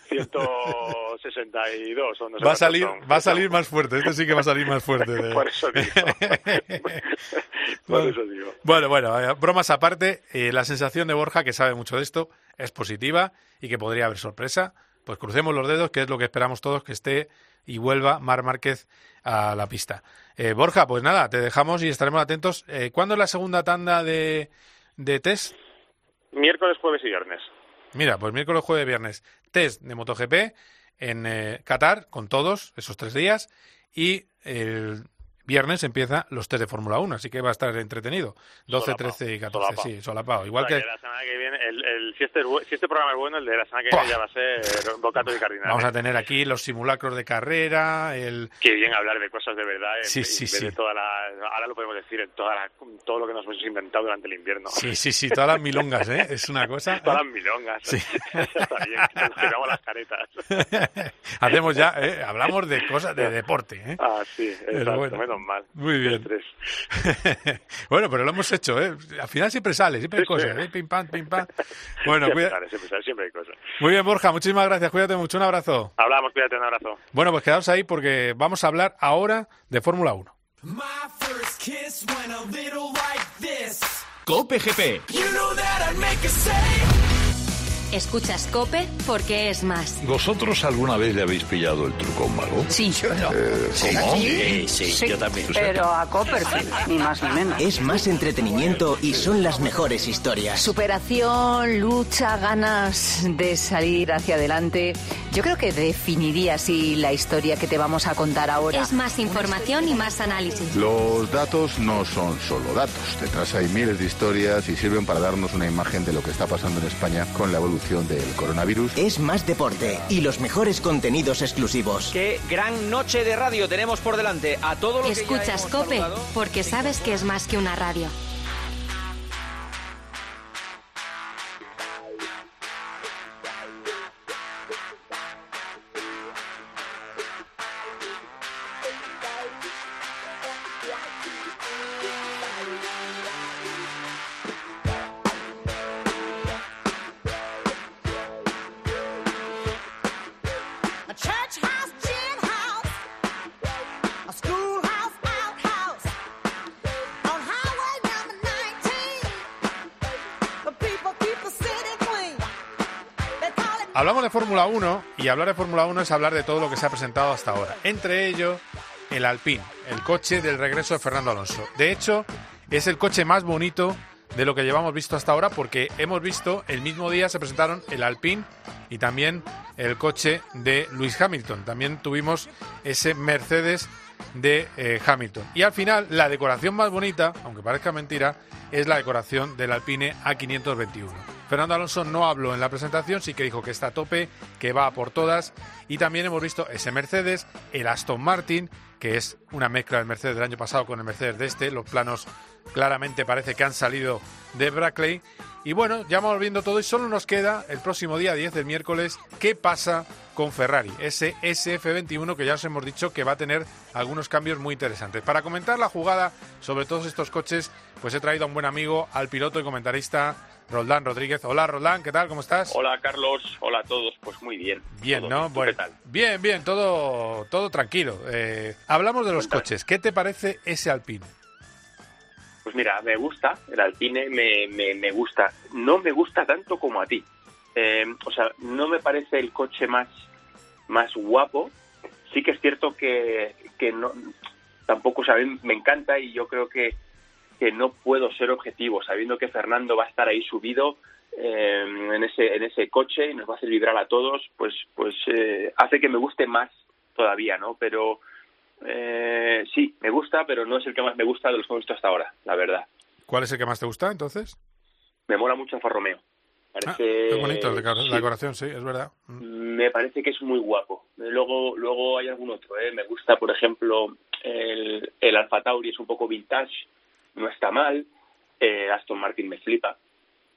162 o no sé Va a salir, son. va a salir más fuerte, este sí que va a salir más fuerte. de- Por eso digo. Por eso digo. Bueno, bueno, eh, bromas aparte, eh, la sensación de Borja, que sabe mucho de esto, es positiva y que podría haber sorpresa. Pues crucemos los dedos, que es lo que esperamos todos, que esté y vuelva Mar Márquez a la pista. Eh, Borja, pues nada, te dejamos y estaremos atentos. Eh, ¿Cuándo es la segunda tanda de, de test? Miércoles, jueves y viernes. Mira, pues miércoles, jueves, viernes, test de MotoGP en eh, Qatar con todos esos tres días y el viernes empieza los test de Fórmula 1, así que va a estar entretenido. 12, Solapao, 13 y 14, solapao. sí, solapado. Igual O sea, que la semana que viene, el, el- si, este, si este programa es bueno, el de la semana que viene ya va a ser Bocato y Cardinal. vamos a tener aquí los simulacros de carrera, el... Qué bien hablar de cosas de verdad. Sí, sí, sí. de toda la, ahora lo podemos decir, en toda la- todo lo que nos hemos inventado durante el invierno. Sí, sí, sí, todas las milongas, ¿eh? Es una cosa... Todas las milongas. Sí. Está bien, que nos quedamos las caretas. Hacemos ya, ¿eh? Hablamos de cosas de deporte, ¿eh? Ah, sí, Pero exacto, bueno. menos mal. Muy bien. Bueno, pero lo hemos hecho, ¿eh? Al final siempre sale, siempre hay cosas, ¿eh? Pim, pam, pim, pam. Bueno, siempre, cuida- sale, siempre, sale, siempre hay cosas. Muy bien, Borja, muchísimas gracias, cuídate mucho, un abrazo. Hablamos, cuídate, un abrazo. Bueno, pues quedaos ahí porque vamos a hablar ahora de Fórmula 1. Cope GP. Escuchas Cope porque es más. ¿Vosotros alguna vez le habéis pillado el truco a un mago? Sí. Eh, ¿Cómo? Sí, sí, yo también. Pero a Copperfield, ni más ni menos. Es más entretenimiento y son las mejores historias. Superación, lucha, ganas de salir hacia adelante. Yo creo que definiría así la historia que te vamos a contar ahora. Es más información y más análisis. Los datos no son solo datos. Detrás hay miles de historias y sirven para darnos una imagen de lo que está pasando en España con la evolución del coronavirus. Es más deporte y los mejores contenidos exclusivos. Qué gran noche de radio tenemos por delante. A todo lo que ya Escuchas hemos Cope saludado. porque sabes que es más que una radio. Hablamos de Fórmula 1 y hablar de Fórmula 1 es hablar de todo lo que se ha presentado hasta ahora. Entre ellos, el Alpine, el coche del regreso de Fernando Alonso. De hecho, es el coche más bonito de lo que llevamos visto hasta ahora porque hemos visto el mismo día se presentaron el Alpine y también el coche de Lewis Hamilton. También tuvimos ese Mercedes de eh, Hamilton. Y al final, la decoración más bonita, aunque parezca mentira, es la decoración del Alpine A521. Fernando Alonso no habló en la presentación, sí que dijo que está a tope, que va por todas. Y también hemos visto ese Mercedes, el Aston Martin, que es una mezcla del Mercedes del año pasado con el Mercedes de este. Los planos claramente parece que han salido de Brackley. Y bueno, ya vamos viendo todo y solo nos queda el próximo día 10 del miércoles qué pasa con Ferrari, ese SF21 que ya os hemos dicho que va a tener algunos cambios muy interesantes. Para comentar la jugada sobre todos estos coches, pues he traído a un buen amigo, al piloto y comentarista Roldán Rodríguez. Hola Roldán, ¿qué tal? ¿Cómo estás? Hola Carlos, hola a todos, pues muy bien. Bien, ¿no? ¿Tú Bueno, ¿Qué tal? Bien, bien, todo, todo tranquilo. Eh, hablamos de los coches. ¿Qué te parece ese Alpine? Pues mira, me gusta, el Alpine me, me, me gusta. No me gusta tanto como a ti. Eh, o sea, no me parece el coche más, más guapo. Sí que es cierto que, que no, tampoco, o sea, me encanta y yo creo que, que no puedo ser objetivo, sabiendo que Fernando va a estar ahí subido eh, en ese en ese coche y nos va a hacer vibrar a todos, pues pues eh, hace que me guste más todavía, ¿no? Pero eh, sí, me gusta, pero no es el que más me gusta de los que hemos visto hasta ahora, la verdad. ¿Cuál es el que más te gusta entonces? me mola mucho Alfa Romeo. Parece, Ah, Qué bonito la decoración, sí, es verdad. Mm. me parece que es muy guapo. Luego, luego hay algún otro, ¿eh? Me gusta, por ejemplo, el, el Alfa Tauri es un poco vintage, no está mal. Eh, Aston Martin me flipa,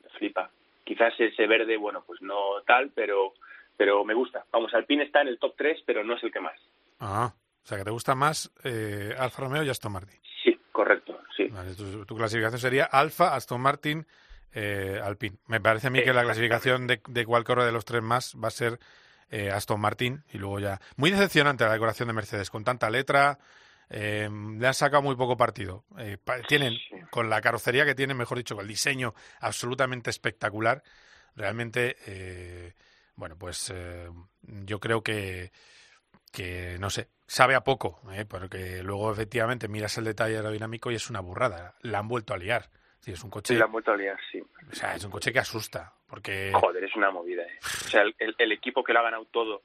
me flipa. Quizás ese verde, bueno, pues no tal, pero pero me gusta. Vamos, Alpine está en el top 3, pero no es el que más. Ah, o sea que te gusta más eh, Alfa Romeo y Aston Martin. Sí, correcto, sí. Vale, tu, tu clasificación sería Alfa, Aston Martin, eh, Alpine. Me parece a mí que la clasificación de, de cuál corre de los tres más va a ser eh, Aston Martin y luego ya. Muy decepcionante la decoración de Mercedes, con tanta letra. Eh, le han sacado muy poco partido. Eh, tienen, con la carrocería que tienen, mejor dicho, con el diseño absolutamente espectacular, realmente, eh, bueno, pues eh, yo creo que, que, no sé, sabe a poco, ¿eh? porque luego efectivamente miras el detalle aerodinámico y es una burrada. La han vuelto a liar. Sí, es un coche, la han vuelto a liar, sí. o sea, es un coche que asusta, porque Joder, es una movida. ¿eh? O sea, el, el- el equipo que lo ha ganado todo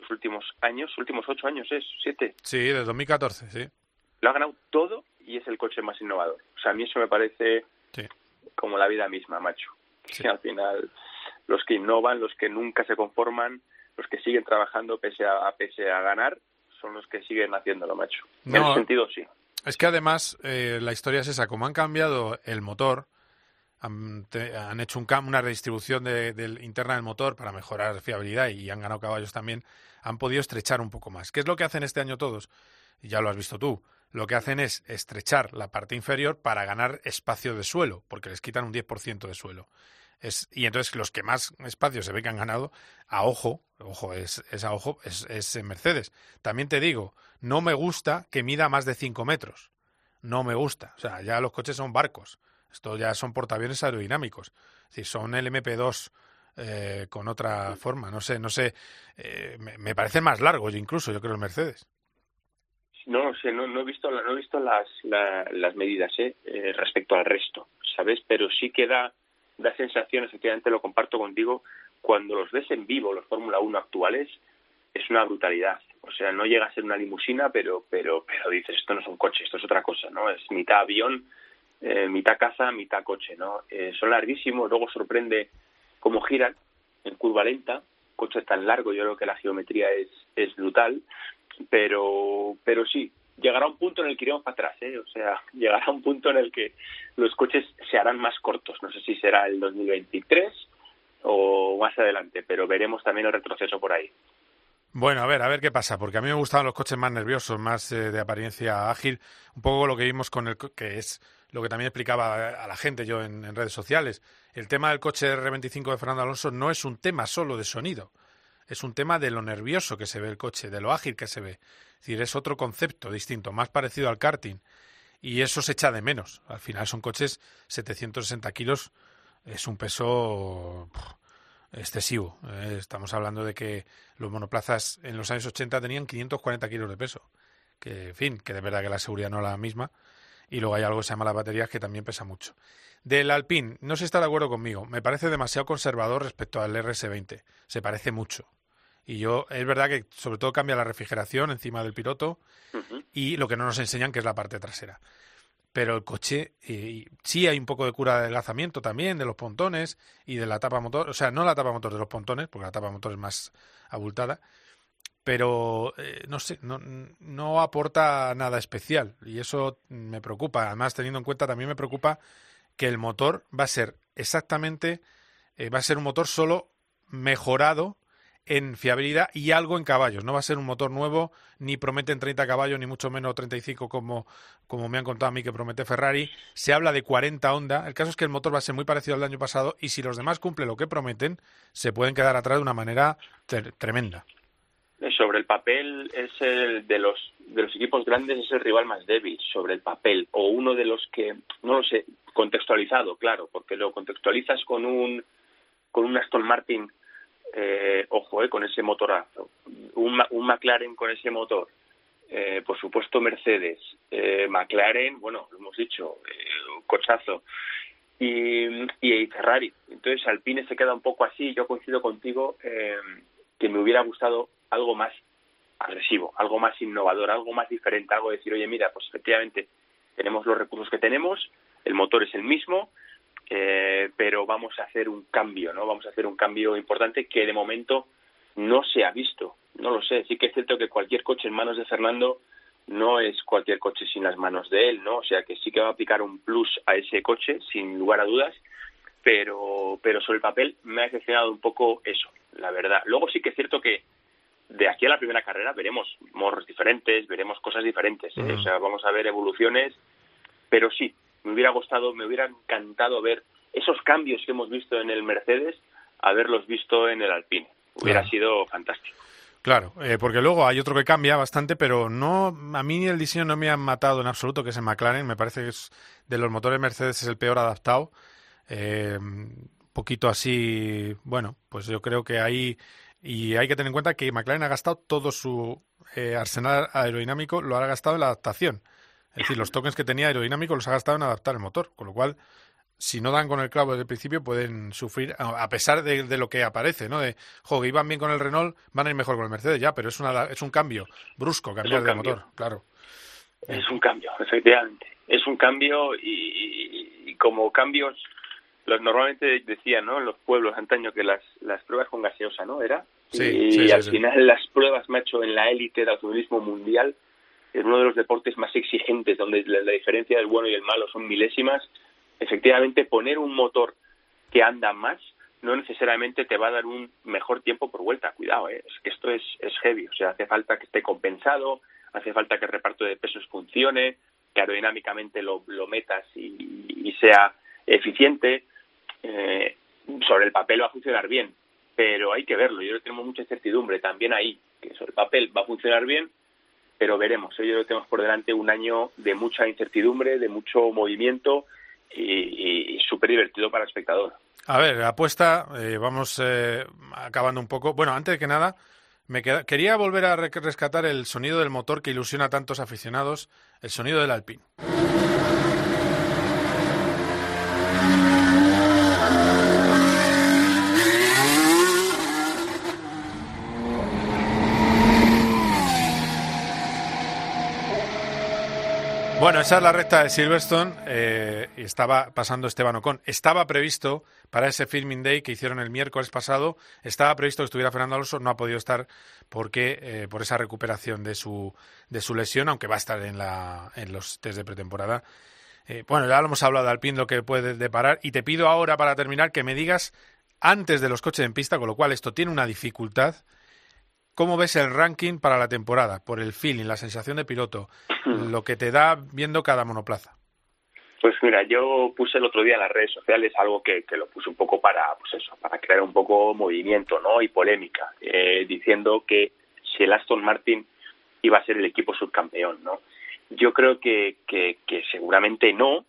los últimos años, últimos ocho años, es siete, sí, de 2014, sí. lo ha ganado todo y es el coche más innovador. O sea, a mí eso me parece Sí. como la vida misma, macho. Que al final, los que innovan, los que nunca se conforman, los que siguen trabajando pese a, pese a ganar, son los que siguen haciéndolo, macho. En No. ese sentido, sí. Es que además eh, la historia es esa, como han cambiado el motor, han, te- han hecho un cam- una redistribución de, del- interna del motor para mejorar fiabilidad y han ganado caballos también, han podido estrechar un poco más. ¿Qué es lo que hacen este año todos? Ya lo has visto tú. Lo que hacen es estrechar la parte inferior para ganar espacio de suelo, porque les quitan un 10% de suelo. Y entonces los que más espacio se ve que han ganado, a ojo, ojo, es, a ojo, es, en Mercedes. También te digo, no me gusta que mida más de 5 metros. No me gusta. O sea, ya los coches son barcos. Esto ya son portaaviones aerodinámicos. Decir, son el MP2 eh, con otra forma. No sé, no sé. eh, me, me parecen más largos incluso, yo creo, el Mercedes. No sé, no, he visto, no he visto las, la- las medidas ¿eh? Eh, respecto al resto, ¿sabes? Pero sí que da, da sensación, efectivamente lo comparto contigo, cuando los ves en vivo, los Fórmula 1 actuales, es una brutalidad. O sea, no llega a ser una limusina, pero, pero, pero dices, esto no es un coche, esto es otra cosa, ¿no? Es mitad avión, eh, mitad casa, mitad coche, ¿no? Eh, son larguísimos, luego sorprende cómo giran en curva lenta, coche tan largo, yo creo que la geometría es, es brutal, pero, pero sí, llegará un punto en el que iremos para atrás, ¿eh? O sea, llegará un punto en el que los coches se harán más cortos, no sé si será el 2023 o más adelante, pero veremos también el retroceso por ahí. Bueno, a ver, a ver qué pasa, porque a mí me gustaban los coches más nerviosos, más eh, de apariencia ágil, un poco lo que vimos con el que es lo que también explicaba a la gente yo en, redes sociales. El tema del coche R25 de Fernando Alonso no es un tema solo de sonido, es un tema de lo nervioso que se ve el coche, de lo ágil que se ve. Es decir, es otro concepto distinto, más parecido al karting. Y eso se echa de menos. Al final son coches 760 kilos, es un peso excesivo. Eh, estamos hablando de que los monoplazas en los años 80 tenían 540 kilos de peso. Que, en fin, que de verdad que la seguridad no es la misma. Y luego hay algo que se llama las baterías que también pesa mucho. Del Alpine, no se está de acuerdo conmigo. Me parece demasiado conservador respecto al RS20. Se parece mucho. Y yo, es verdad que sobre todo cambia la refrigeración encima del piloto y lo que no nos enseñan que es la parte trasera. Pero el coche, eh, sí hay un poco de cura de adelgazamiento también, de los pontones y de la tapa motor, o sea, no la tapa motor de los pontones, porque la tapa motor es más abultada, pero eh, no sé, no, no aporta nada especial y eso me preocupa. Además, teniendo en cuenta, también me preocupa que el motor va a ser exactamente, eh, va a ser un motor solo mejorado en fiabilidad y algo en caballos. No va a ser un motor nuevo, ni prometen 30 caballos, ni mucho menos 35 como, como me han contado a mí que promete Ferrari. Se habla de 40 Honda. El caso es que el motor va a ser muy parecido al del año pasado y si los demás cumplen lo que prometen, se pueden quedar atrás de una manera tre- tremenda. Eh, Sobre el papel es el de los de los equipos grandes es el rival más débil sobre el papel o uno de los que no lo sé contextualizado claro porque lo contextualizas con un con un Aston Martin eh, ojo eh, con ese motorazo un, un McLaren con ese motor eh, por supuesto Mercedes eh, McLaren bueno lo hemos dicho eh, un cochazo y, y Ferrari. Entonces Alpine se queda un poco así yo coincido contigo que me hubiera gustado algo más agresivo, algo más innovador, algo más diferente, algo de decir, oye, mira, pues efectivamente tenemos los recursos que tenemos, el motor es el mismo eh, pero vamos a hacer un cambio, ¿no? Vamos a hacer un cambio importante que de momento no se ha visto. No lo sé. Sí que es cierto que cualquier coche en manos de Fernando no es cualquier coche sin las manos de él, ¿no? O sea que sí que va a aplicar un plus a ese coche, sin lugar a dudas, pero, pero sobre el papel me ha decepcionado un poco eso, la verdad. Luego sí que es cierto que de aquí a la primera carrera veremos morros diferentes, veremos cosas diferentes, ¿eh? o sea, vamos a ver evoluciones, pero sí, me hubiera gustado, me hubiera encantado ver esos cambios que hemos visto en el Mercedes, haberlos visto en el Alpine. Hubiera Claro. sido fantástico. Claro, eh, porque luego hay otro que cambia bastante, pero no a mí el diseño no me ha matado en absoluto, que es el McLaren. Me parece que es de los motores Mercedes es el peor adaptado. Eh, poquito así, bueno, pues yo creo que ahí y hay que tener en cuenta que McLaren ha gastado todo su eh, arsenal aerodinámico, lo ha gastado en la adaptación. Es decir, los tokens que tenía aerodinámico los ha gastado en adaptar el motor, con lo cual si no dan con el clavo desde el principio, pueden sufrir, a pesar de, de lo que aparece, ¿no? De, jo, que iban bien con el Renault, van a ir mejor con el Mercedes, ya, pero es, una, es un cambio brusco, cambiar de motor, claro. Es un cambio, efectivamente. Es un cambio y, y- y como cambios, los normalmente decían, ¿no? En los pueblos antaño que las, las pruebas con gaseosa, ¿no? Era. Sí, y sí, sí, al final las pruebas, macho, en la élite del automovilismo mundial es uno de los deportes más exigentes, donde la, la diferencia del bueno y el malo son milésimas. Efectivamente, poner un motor que anda más no necesariamente te va a dar un mejor tiempo por vuelta. Cuidado, ¿eh? es que esto es, es heavy. O sea, hace falta que esté compensado, hace falta que el reparto de pesos funcione, que aerodinámicamente lo, lo metas y, y sea eficiente. Eh, sobre el papel va a funcionar bien, pero hay que verlo. Yo creo que tenemos mucha incertidumbre también ahí, que sobre el papel va a funcionar bien, pero veremos. Yo creo que tenemos por delante un año de mucha incertidumbre, de mucho movimiento y, y- súper divertido para el espectador. A ver, apuesta, eh, vamos eh, acabando un poco. Bueno, antes que nada, me quería volver a re- rescatar el sonido del motor que ilusiona a tantos aficionados, el sonido del Alpine. Bueno, esa es la recta de Silverstone eh, estaba pasando Esteban Ocon. Estaba previsto para ese filming day que hicieron el miércoles pasado, estaba previsto que estuviera Fernando Alonso, no ha podido estar porque eh, por esa recuperación de su de su lesión, aunque va a estar en la en los test de pretemporada. Eh, bueno, ya lo hemos hablado de Alpine, lo que puede deparar y te pido ahora para terminar que me digas antes de los coches en pista, con lo cual esto tiene una dificultad. ¿Cómo ves el ranking para la temporada? Por el feeling, la sensación de piloto, lo que te da viendo cada monoplaza. Pues mira, yo puse el otro día en las redes sociales algo que, que lo puse un poco para, pues eso, para crear un poco movimiento, ¿no? Y polémica, eh, diciendo que si el Aston Martin iba a ser el equipo subcampeón, ¿no? Yo creo que, que, que seguramente no,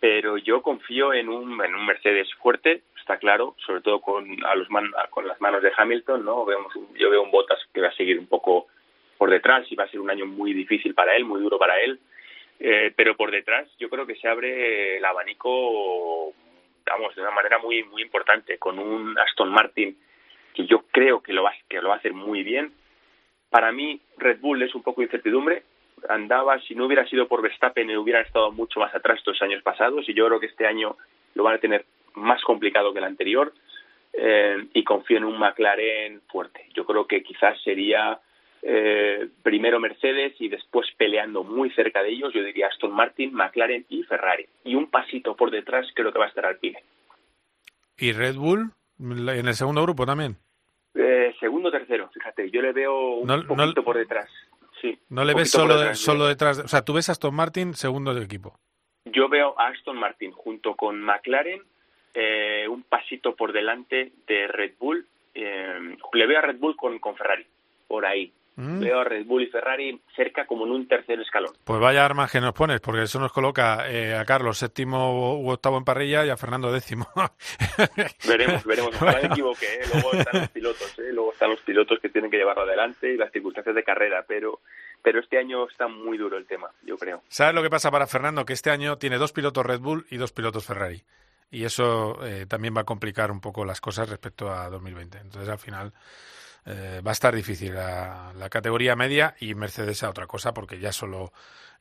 pero yo confío en un, en un Mercedes fuerte, está claro, sobre todo con, a los man- con las manos de Hamilton, ¿no? Vemos, yo veo un Bottas que va a seguir un poco por detrás y va a ser un año muy difícil para él, muy duro para él. Eh, pero por detrás yo creo que se abre el abanico, vamos, de una manera muy muy importante, con un Aston Martin que yo creo que lo va, que lo va a hacer muy bien. Para mí Red Bull es un poco de incertidumbre. Andaba, si no hubiera sido por Verstappen, hubieran estado mucho más atrás estos años pasados y yo creo que este año lo van a tener más complicado que el anterior eh, y confío en un McLaren fuerte. Yo creo que quizás sería eh, primero Mercedes y después peleando muy cerca de ellos, yo diría Aston Martin, McLaren y Ferrari. Y un pasito por detrás creo que va a estar Alpine. ¿Y Red Bull en el segundo grupo también? Eh, segundo tercero, fíjate, yo le veo un No- no- poquito por detrás. Sí, ¿No le ves solo, de- detrás. solo detrás? de- o sea, tú ves a Aston Martin segundo del equipo. Yo veo a Aston Martin junto con McLaren eh, un pasito por delante de Red Bull. eh, le veo a Red Bull con, con Ferrari, por ahí. Mm. Veo a Red Bull y Ferrari cerca como en un tercer escalón. Pues vaya armas que nos pones, porque eso nos coloca eh, a Carlos séptimo u octavo en parrilla y a Fernando décimo. Veremos, veremos. Ojalá me Bueno. equivoque. ¿eh? Luego están los pilotos, ¿eh? luego están los pilotos que tienen que llevarlo adelante y las circunstancias de carrera, pero pero este año está muy duro el tema, yo creo. ¿Sabes lo que pasa para Fernando? Que este año tiene dos pilotos Red Bull y dos pilotos Ferrari. Y eso eh, también va a complicar un poco las cosas respecto a 2020. Entonces, al final, eh, va a estar difícil la, la categoría media y Mercedes a otra cosa porque ya solo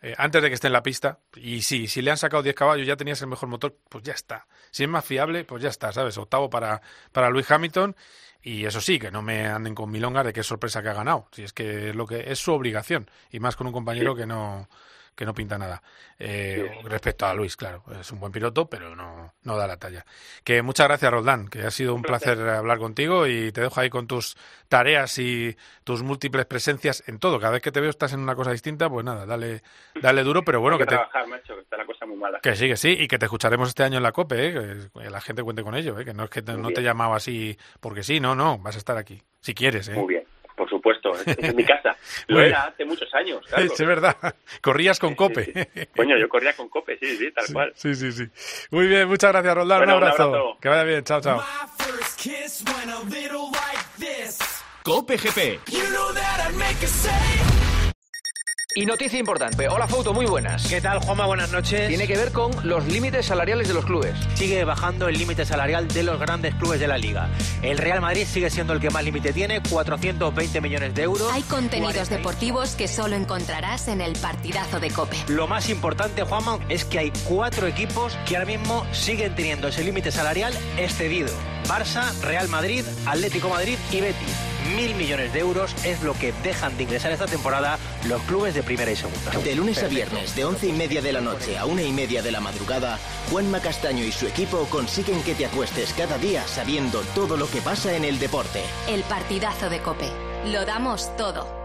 eh, antes de que esté en la pista y sí, si le han sacado 10 caballos ya tenías el mejor motor, pues ya está. Si es más fiable, pues ya está, ¿sabes? Octavo para, para Luis Hamilton y eso sí, que no me anden con milongas de qué sorpresa que ha ganado. Si es que es lo que es su obligación y más con un compañero que no que no pinta nada. Eh, Respecto a Luis, claro, es un buen piloto, pero no, no da la talla. Que muchas gracias, Roldán, que ha sido un placer hablar contigo y te dejo ahí con tus tareas y tus múltiples presencias en todo. Cada vez que te veo estás en una cosa distinta, pues nada, dale, dale duro, pero bueno, Hay que que te, trabajar, macho, que está la cosa muy mala. que sí, que sí, y que te escucharemos este año en la COPE, ¿eh? que la gente cuente con ello, ¿eh? que no es que te- no te llamaba así porque sí, no, no, vas a estar aquí, si quieres. ¿eh? Muy bien, supuesto, es mi casa. Lo era hace muchos años, Carlos. Es verdad, corrías con COPE. Coño, yo corría con Cope, sí, sí, tal cual. Sí, sí, sí. Muy bien, muchas gracias, Roldán. Bueno, un, un abrazo. abrazo. Que vaya bien, chao, chao. Cope GP. Y noticia importante. Hola, Foto, muy buenas. ¿Qué tal, Juanma? Buenas noches. Tiene que ver con los límites salariales de los clubes. Sigue bajando el límite salarial de los grandes clubes de la liga. El Real Madrid sigue siendo el que más límite tiene, 420 millones de euros. Hay contenidos deportivos que solo encontrarás en el partidazo de Cope. Lo más importante, Juanma, es que hay cuatro equipos que ahora mismo siguen teniendo ese límite salarial excedido. Barça, Real Madrid, Atlético Madrid y Betis. Mil millones de euros es lo que dejan de ingresar esta temporada los clubes de primera y segunda. De lunes a viernes, de once y media de la noche a una y media de la madrugada, Juanma Castaño y su equipo consiguen que te acuestes cada día sabiendo todo lo que pasa en el deporte. El partidazo de Cope. Lo damos todo.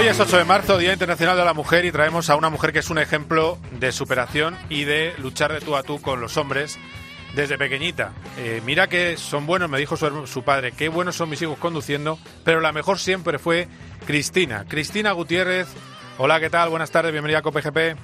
Hoy es 8 de marzo, Día Internacional de la Mujer, y traemos a una mujer que es un ejemplo de superación y de luchar de tú a tú con los hombres desde pequeñita. Eh, mira que son buenos, me dijo su, padre, qué buenos son mis hijos conduciendo, pero la mejor siempre fue Cristina. Cristina Gutiérrez, hola, ¿qué tal? Buenas tardes, bienvenida a COPGP.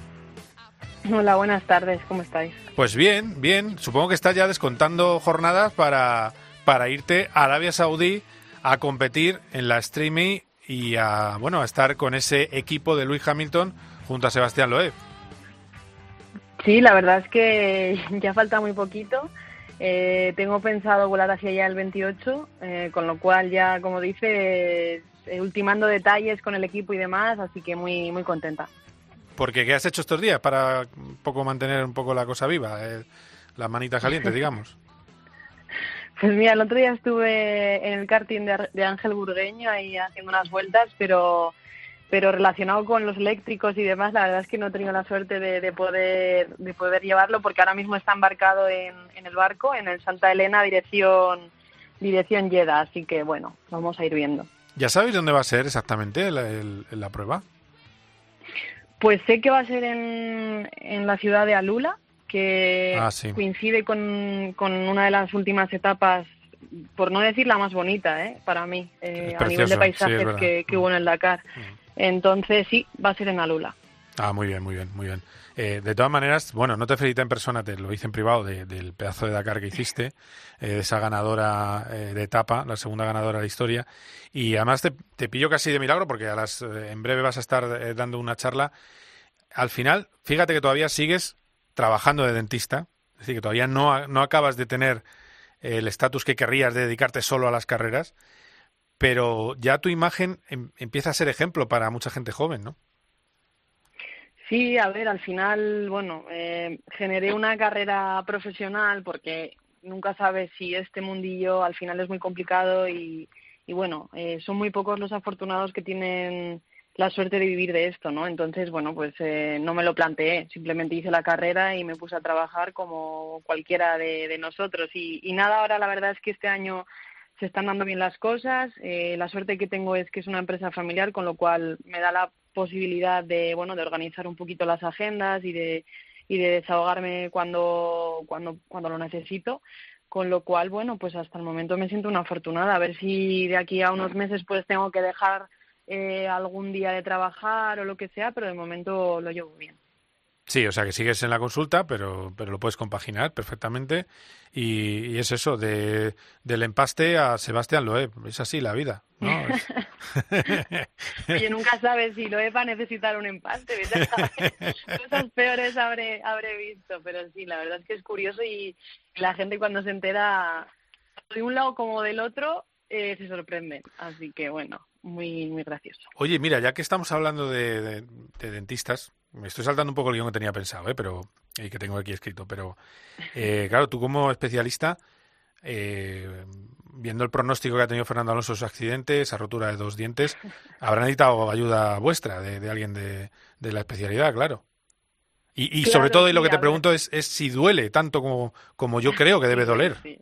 Hola, buenas tardes, ¿cómo estáis? Pues bien, bien, supongo que estás ya descontando jornadas para, para irte a Arabia Saudí a competir en la streaming y a, bueno, a estar con ese equipo de Luis Hamilton junto a Sebastián Loeb. Sí, la verdad es que ya falta muy poquito. Eh, tengo pensado volar hacia allá el 28, eh, con lo cual ya, como dices, eh, ultimando detalles con el equipo y demás, así que muy muy contenta. Porque ¿qué has hecho estos días para un poco mantener un poco la cosa viva? eh, las manitas calientes, digamos. Pues mira, el otro día estuve en el karting de, de Ángel Burgueño ahí haciendo unas vueltas, pero pero relacionado con los eléctricos y demás, la verdad es que no he tenido la suerte de, de poder de poder llevarlo porque ahora mismo está embarcado en, en el barco, en el Santa Elena, dirección dirección Jeddah, así que bueno, vamos a ir viendo. ¿Ya sabéis dónde va a ser exactamente la, el- la prueba? Pues sé que va a ser en, en la ciudad de Alula, que Ah, sí. coincide con, con una de las últimas etapas, por no decir la más bonita, ¿eh? para mí, eh, a nivel de sí, paisajes que, que hubo en el Dakar. Entonces sí, va a ser en Alula. Ah, muy bien, muy bien, muy bien. Eh, de todas maneras, bueno, no te felicité en persona, te lo hice en privado de- del pedazo de Dakar que hiciste, de esa ganadora de etapa, la segunda ganadora de la historia. Y además te, te pillo casi de milagro porque a las, en breve vas a estar dando una charla. Al final, fíjate que todavía sigues trabajando de dentista, es decir, que todavía no, no acabas de tener el estatus que querrías de dedicarte solo a las carreras, pero ya tu imagen em- empieza a ser ejemplo para mucha gente joven, ¿no? Sí, a ver, al final, bueno, eh, generé una carrera profesional porque nunca sabes si este mundillo al final es muy complicado y, y bueno, eh, son muy pocos los afortunados que tienen la suerte de vivir de esto, ¿no? Entonces, bueno, pues eh, no me lo planteé, simplemente hice la carrera y me puse a trabajar como cualquiera de, de nosotros. Y, y nada, ahora la verdad es que este año se están dando bien las cosas. Eh, la suerte que tengo es que es una empresa familiar, con lo cual me da la posibilidad de, bueno, de organizar un poquito las agendas y de y de desahogarme cuando, cuando, cuando lo necesito. Con lo cual, bueno, pues hasta el momento me siento una afortunada. A ver si de aquí a unos meses pues tengo que dejar eh, algún día de trabajar o lo que sea, pero de momento lo llevo bien. Sí, o sea que sigues en la consulta, pero, pero lo puedes compaginar perfectamente. Y, y es eso, de, del empaste a Sebastián Loeb. Es así la vida, ¿no? Es- Oye, nunca sabes si lo va a necesitar un empaste. Cosas peores habré, habré visto, pero sí, la verdad es que es curioso y la gente cuando se entera de un lado como del otro eh, se sorprende. Así que bueno, muy, muy gracioso. Oye, mira, ya que estamos hablando de, de- de dentistas, me estoy saltando un poco el guion que tenía pensado, ¿eh? pero, y que tengo aquí escrito, pero eh, claro, tú como especialista, eh, viendo el pronóstico que ha tenido Fernando Alonso, su accidente, esa rotura de dos dientes, habrá necesitado ayuda vuestra, de, de alguien de, de la especialidad, claro. Y, y Claro, sobre todo, y lo sí, que te pregunto es, es si duele tanto como, como yo creo que debe doler. Sí.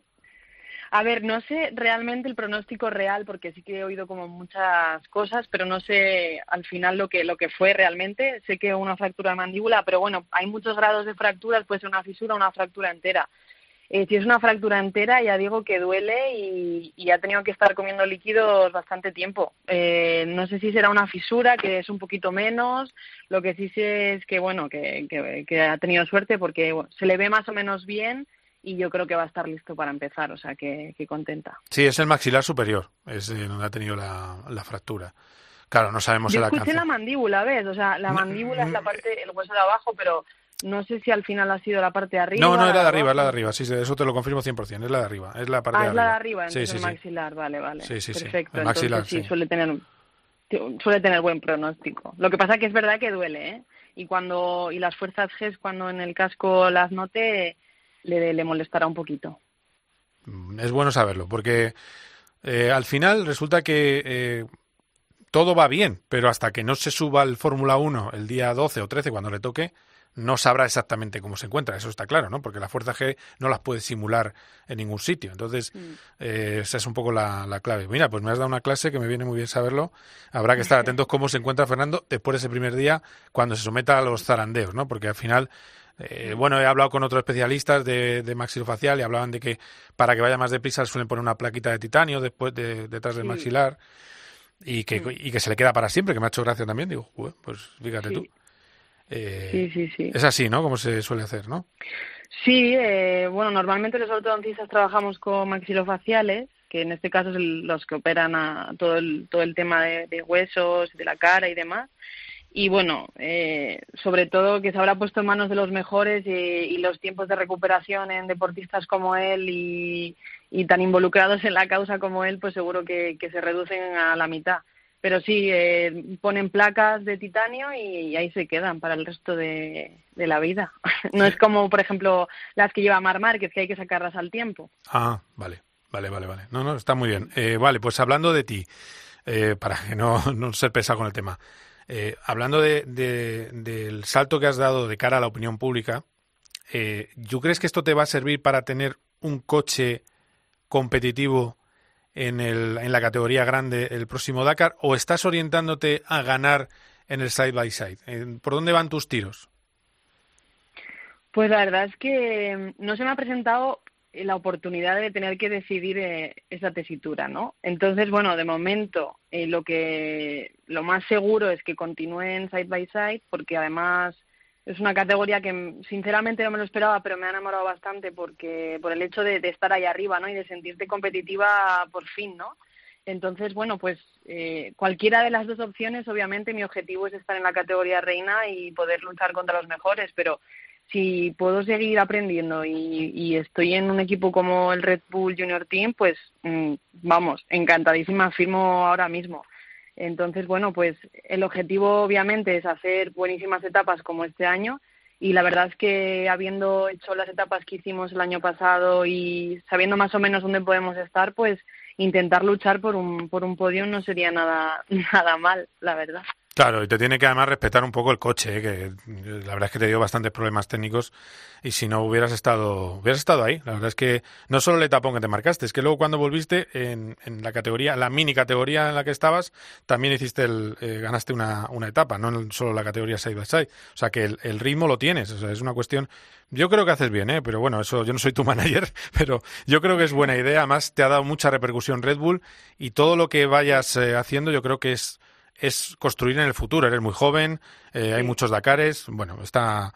A ver, no sé realmente el pronóstico real porque sí que he oído como muchas cosas, pero no sé al final lo que lo que fue realmente. Sé que una fractura de mandíbula, pero bueno, hay muchos grados de fracturas, puede ser una fisura una fractura entera. Eh, si es una fractura entera, ya digo que duele y, y ha tenido que estar comiendo líquidos bastante tiempo. Eh, no sé si será una fisura, que es un poquito menos. Lo que sí sé es que, bueno, que, que, ha tenido suerte porque se le ve más o menos bien y yo creo que va a estar listo para empezar, o sea que, que contenta. Sí, es el maxilar superior, es eh, donde ha tenido la, la fractura. Claro, no sabemos Yo el alcance. la mandíbula, ¿ves? O sea, la mandíbula es la parte, el hueso de abajo, pero no sé si al final ha sido la parte de arriba. No, no, es la de arriba, es la de arriba. Sí, sí, eso te lo confirmo 100%. Es la de arriba. Es la parte Ah, de es la de arriba. arriba, entonces sí, sí, el maxilar, vale, vale. Sí, sí, sí. Perfecto, El maxilar, entonces sí, sí. suele tener suele tener buen pronóstico. Lo que pasa que es verdad que duele, ¿eh? Y cuando y las fuerzas G cuando en el casco las note le, le molestará un poquito. Mm, Es bueno saberlo, porque eh, al final resulta que eh, todo va bien, pero hasta que no se suba el Fórmula 1 el día 12 o 13, cuando le toque, no sabrá exactamente cómo se encuentra. Eso está claro, ¿no? Porque la fuerza G no las puede simular en ningún sitio. Entonces, eh, esa es un poco la, la clave. Mira, pues me has dado una clase que me viene muy bien saberlo. Habrá que estar atentos cómo se encuentra Fernando después de ese primer día, cuando se someta a los zarandeos, ¿no? Porque al final eh, bueno, he hablado con otros especialistas de, de maxilofacial y hablaban de que para que vaya más deprisa suelen poner una plaquita de titanio después de, detrás del Sí. maxilar y que, y que se le queda para siempre, que me ha hecho gracia también. Digo, "Joder, pues fíjate Sí. tú. Eh, Sí, sí, sí. Es así, ¿no? Como se suele hacer, ¿no? Sí, eh, bueno, normalmente los ortodoncistas trabajamos con maxilofaciales, que en este caso son los que operan a todo el, todo el tema de, de huesos, de la cara y demás. Y bueno, eh, sobre todo que se habrá puesto en manos de los mejores y, y los tiempos de recuperación en deportistas como él y, y tan involucrados en la causa como él, pues seguro que, que se reducen a la mitad. Pero sí, eh, ponen placas de titanio y, y ahí se quedan para el resto de, de la vida. No es como, por ejemplo, las que lleva Mar Márquez, que hay que sacarlas al tiempo. Ah, vale, vale, vale, vale. No, no, está muy bien. Eh, vale, pues hablando de ti, eh, para que no, no ser pesado con el tema, eh, hablando de, de- del salto que has dado de cara a la opinión pública, eh, ¿tú crees que esto te va a servir para tener un coche competitivo en, el, en la categoría grande el próximo Dakar o estás orientándote a ganar en el side by side? Eh, ¿Por dónde van tus tiros? Pues la verdad es que mm, no se me ha presentado la oportunidad de tener que decidir eh, esa tesitura, ¿no? Entonces, bueno, de momento eh, lo que lo más seguro es que continúe en side by side, porque además es una categoría que sinceramente no me lo esperaba, pero me ha enamorado bastante porque por el hecho de, de estar ahí arriba, ¿no? Y de sentirte competitiva por fin, ¿no? Entonces, bueno, pues eh, cualquiera de las dos opciones, obviamente mi objetivo es estar en la categoría reina y poder luchar contra los mejores, pero si puedo seguir aprendiendo y, estoy en un equipo como el Red Bull Junior Team, pues mm, vamos, encantadísima, firmo ahora mismo. Entonces, bueno, pues el objetivo obviamente es hacer buenísimas etapas como este año y la verdad es que habiendo hecho las etapas que hicimos el año pasado y sabiendo más o menos dónde podemos estar, pues intentar luchar por un, por un podio no sería nada, nada mal, la verdad. Claro, y te tiene que además respetar un poco el coche, ¿eh? que la verdad es que te dio bastantes problemas técnicos y si no hubieras estado hubieras estado ahí. La verdad es que no solo el etapón que te marcaste, es que luego cuando volviste en, en la categoría, la mini categoría en la que estabas, también hiciste el, eh, ganaste una, una etapa, no solo la categoría side by side. O sea que el, el ritmo lo tienes, o sea, es una cuestión. Yo creo que haces bien, ¿eh? pero bueno, eso yo no soy tu manager, pero yo creo que es buena idea. Además, te ha dado mucha repercusión Red Bull y todo lo que vayas eh, haciendo, yo creo que es es construir en el futuro. Eres muy joven, eh, hay muchos Dakares, bueno, está...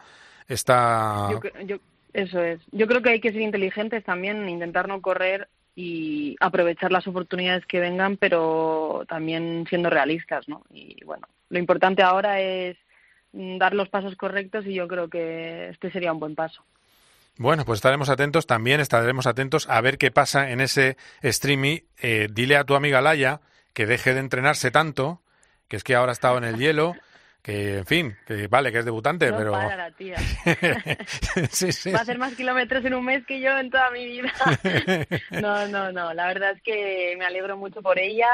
está... Yo, eso es. Yo creo que hay que ser inteligentes también, intentar no correr y aprovechar las oportunidades que vengan, pero también siendo realistas, ¿no? Y bueno, lo importante ahora es mm, dar los pasos correctos y yo creo que este sería un buen paso. Bueno, pues estaremos atentos, también estaremos atentos a ver qué pasa en ese streaming. Eh, dile a tu amiga Laia que deje de entrenarse tanto, que es que ahora ha estado en el hielo, que en fin, que vale, que es debutante, No pero... para la tía. sí, sí. Va a hacer más kilómetros en un mes que yo en toda mi vida. No, no, no. La verdad es que me alegro mucho por ella.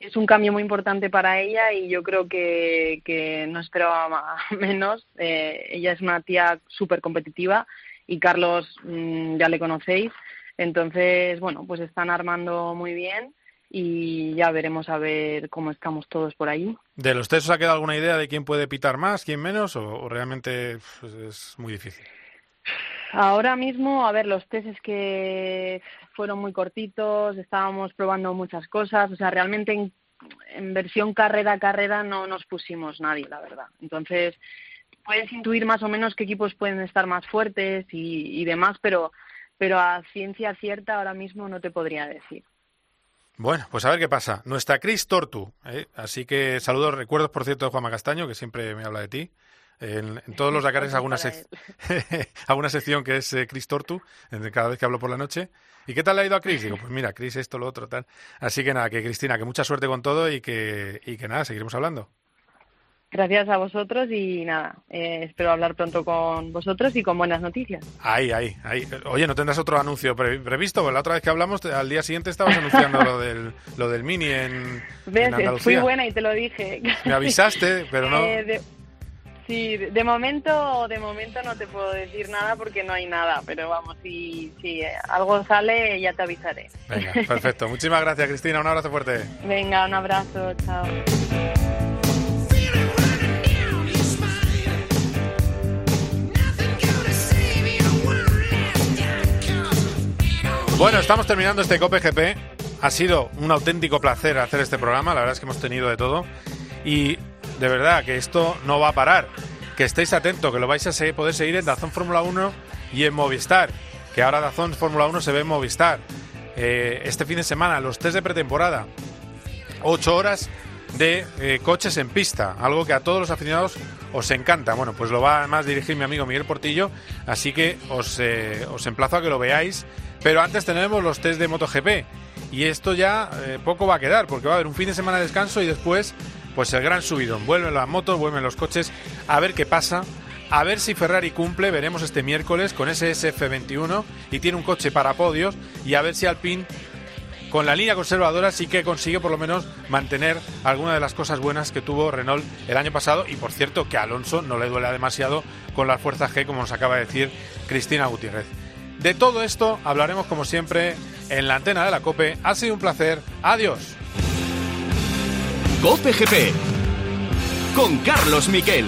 Es un cambio muy importante para ella y yo creo que, que no esperaba menos. Eh, ella es una tía súper competitiva y Carlos mm, ya le conocéis. Entonces, bueno, pues están armando muy bien y ya veremos a ver cómo estamos todos por ahí. ¿De los test os ha quedado alguna idea de quién puede pitar más, quién menos, o, o realmente pues, es muy difícil? Ahora mismo, a ver, los testes que fueron muy cortitos, estábamos probando muchas cosas, o sea, realmente en, en versión carrera a carrera no nos pusimos nadie, la verdad. Entonces, puedes intuir más o menos qué equipos pueden estar más fuertes y, y demás, pero, pero a ciencia cierta ahora mismo no te podría decir. Bueno, pues a ver qué pasa. Nuestra Cris Tortu, ¿eh? así que saludos, recuerdos por cierto de Juanma Castaño, que siempre me habla de ti. En, en todos los Dakares alguna, sec- alguna sección que es eh, Cris Tortu, cada vez que hablo por la noche. ¿Y qué tal le ha ido a Cris? Digo, pues mira, Cris esto, lo otro, tal. Así que nada, que Cristina, que mucha suerte con todo y que, y que nada, seguiremos hablando. Gracias a vosotros y nada, eh, espero hablar pronto con vosotros y con buenas noticias. Ahí, ahí, ahí. Oye, ¿no tendrás otro anuncio pre- previsto? La otra vez que hablamos, te- al día siguiente estabas anunciando lo del, lo del Mini en, ¿Ves? en Fui buena y te lo dije. Me avisaste, pero no... Eh, de- sí, de momento, de momento no te puedo decir nada porque no hay nada, pero vamos, si, si algo sale ya te avisaré. Venga, perfecto. Muchísimas gracias, Cristina. Un abrazo fuerte. Venga, un abrazo, chao. Bueno, estamos terminando este Cope GP. Ha sido un auténtico placer hacer este programa. La verdad es que hemos tenido de todo. Y de verdad que esto no va a parar. Que estéis atentos, que lo vais a poder seguir en Dazón Fórmula 1 y en Movistar. Que ahora Dazón Fórmula 1 se ve en Movistar. Eh, este fin de semana, los test de pretemporada. Ocho horas de eh, coches en pista, algo que a todos los aficionados os encanta. Bueno, pues lo va además dirigir mi amigo Miguel Portillo, así que os, eh, os emplazo a que lo veáis. Pero antes tenemos los test de MotoGP y esto ya eh, poco va a quedar porque va a haber un fin de semana de descanso y después pues el gran subidón. Vuelven las motos, vuelven los coches, a ver qué pasa. A ver si Ferrari cumple, veremos este miércoles con ese SF21 y tiene un coche para podios y a ver si Alpine con la línea conservadora sí que consigue por lo menos mantener alguna de las cosas buenas que tuvo Renault el año pasado y por cierto que a Alonso no le duele demasiado con las fuerzas G como nos acaba de decir Cristina Gutiérrez. De todo esto hablaremos como siempre en la antena de la COPE. Ha sido un placer. Adiós. Cope GP con Carlos Miquel.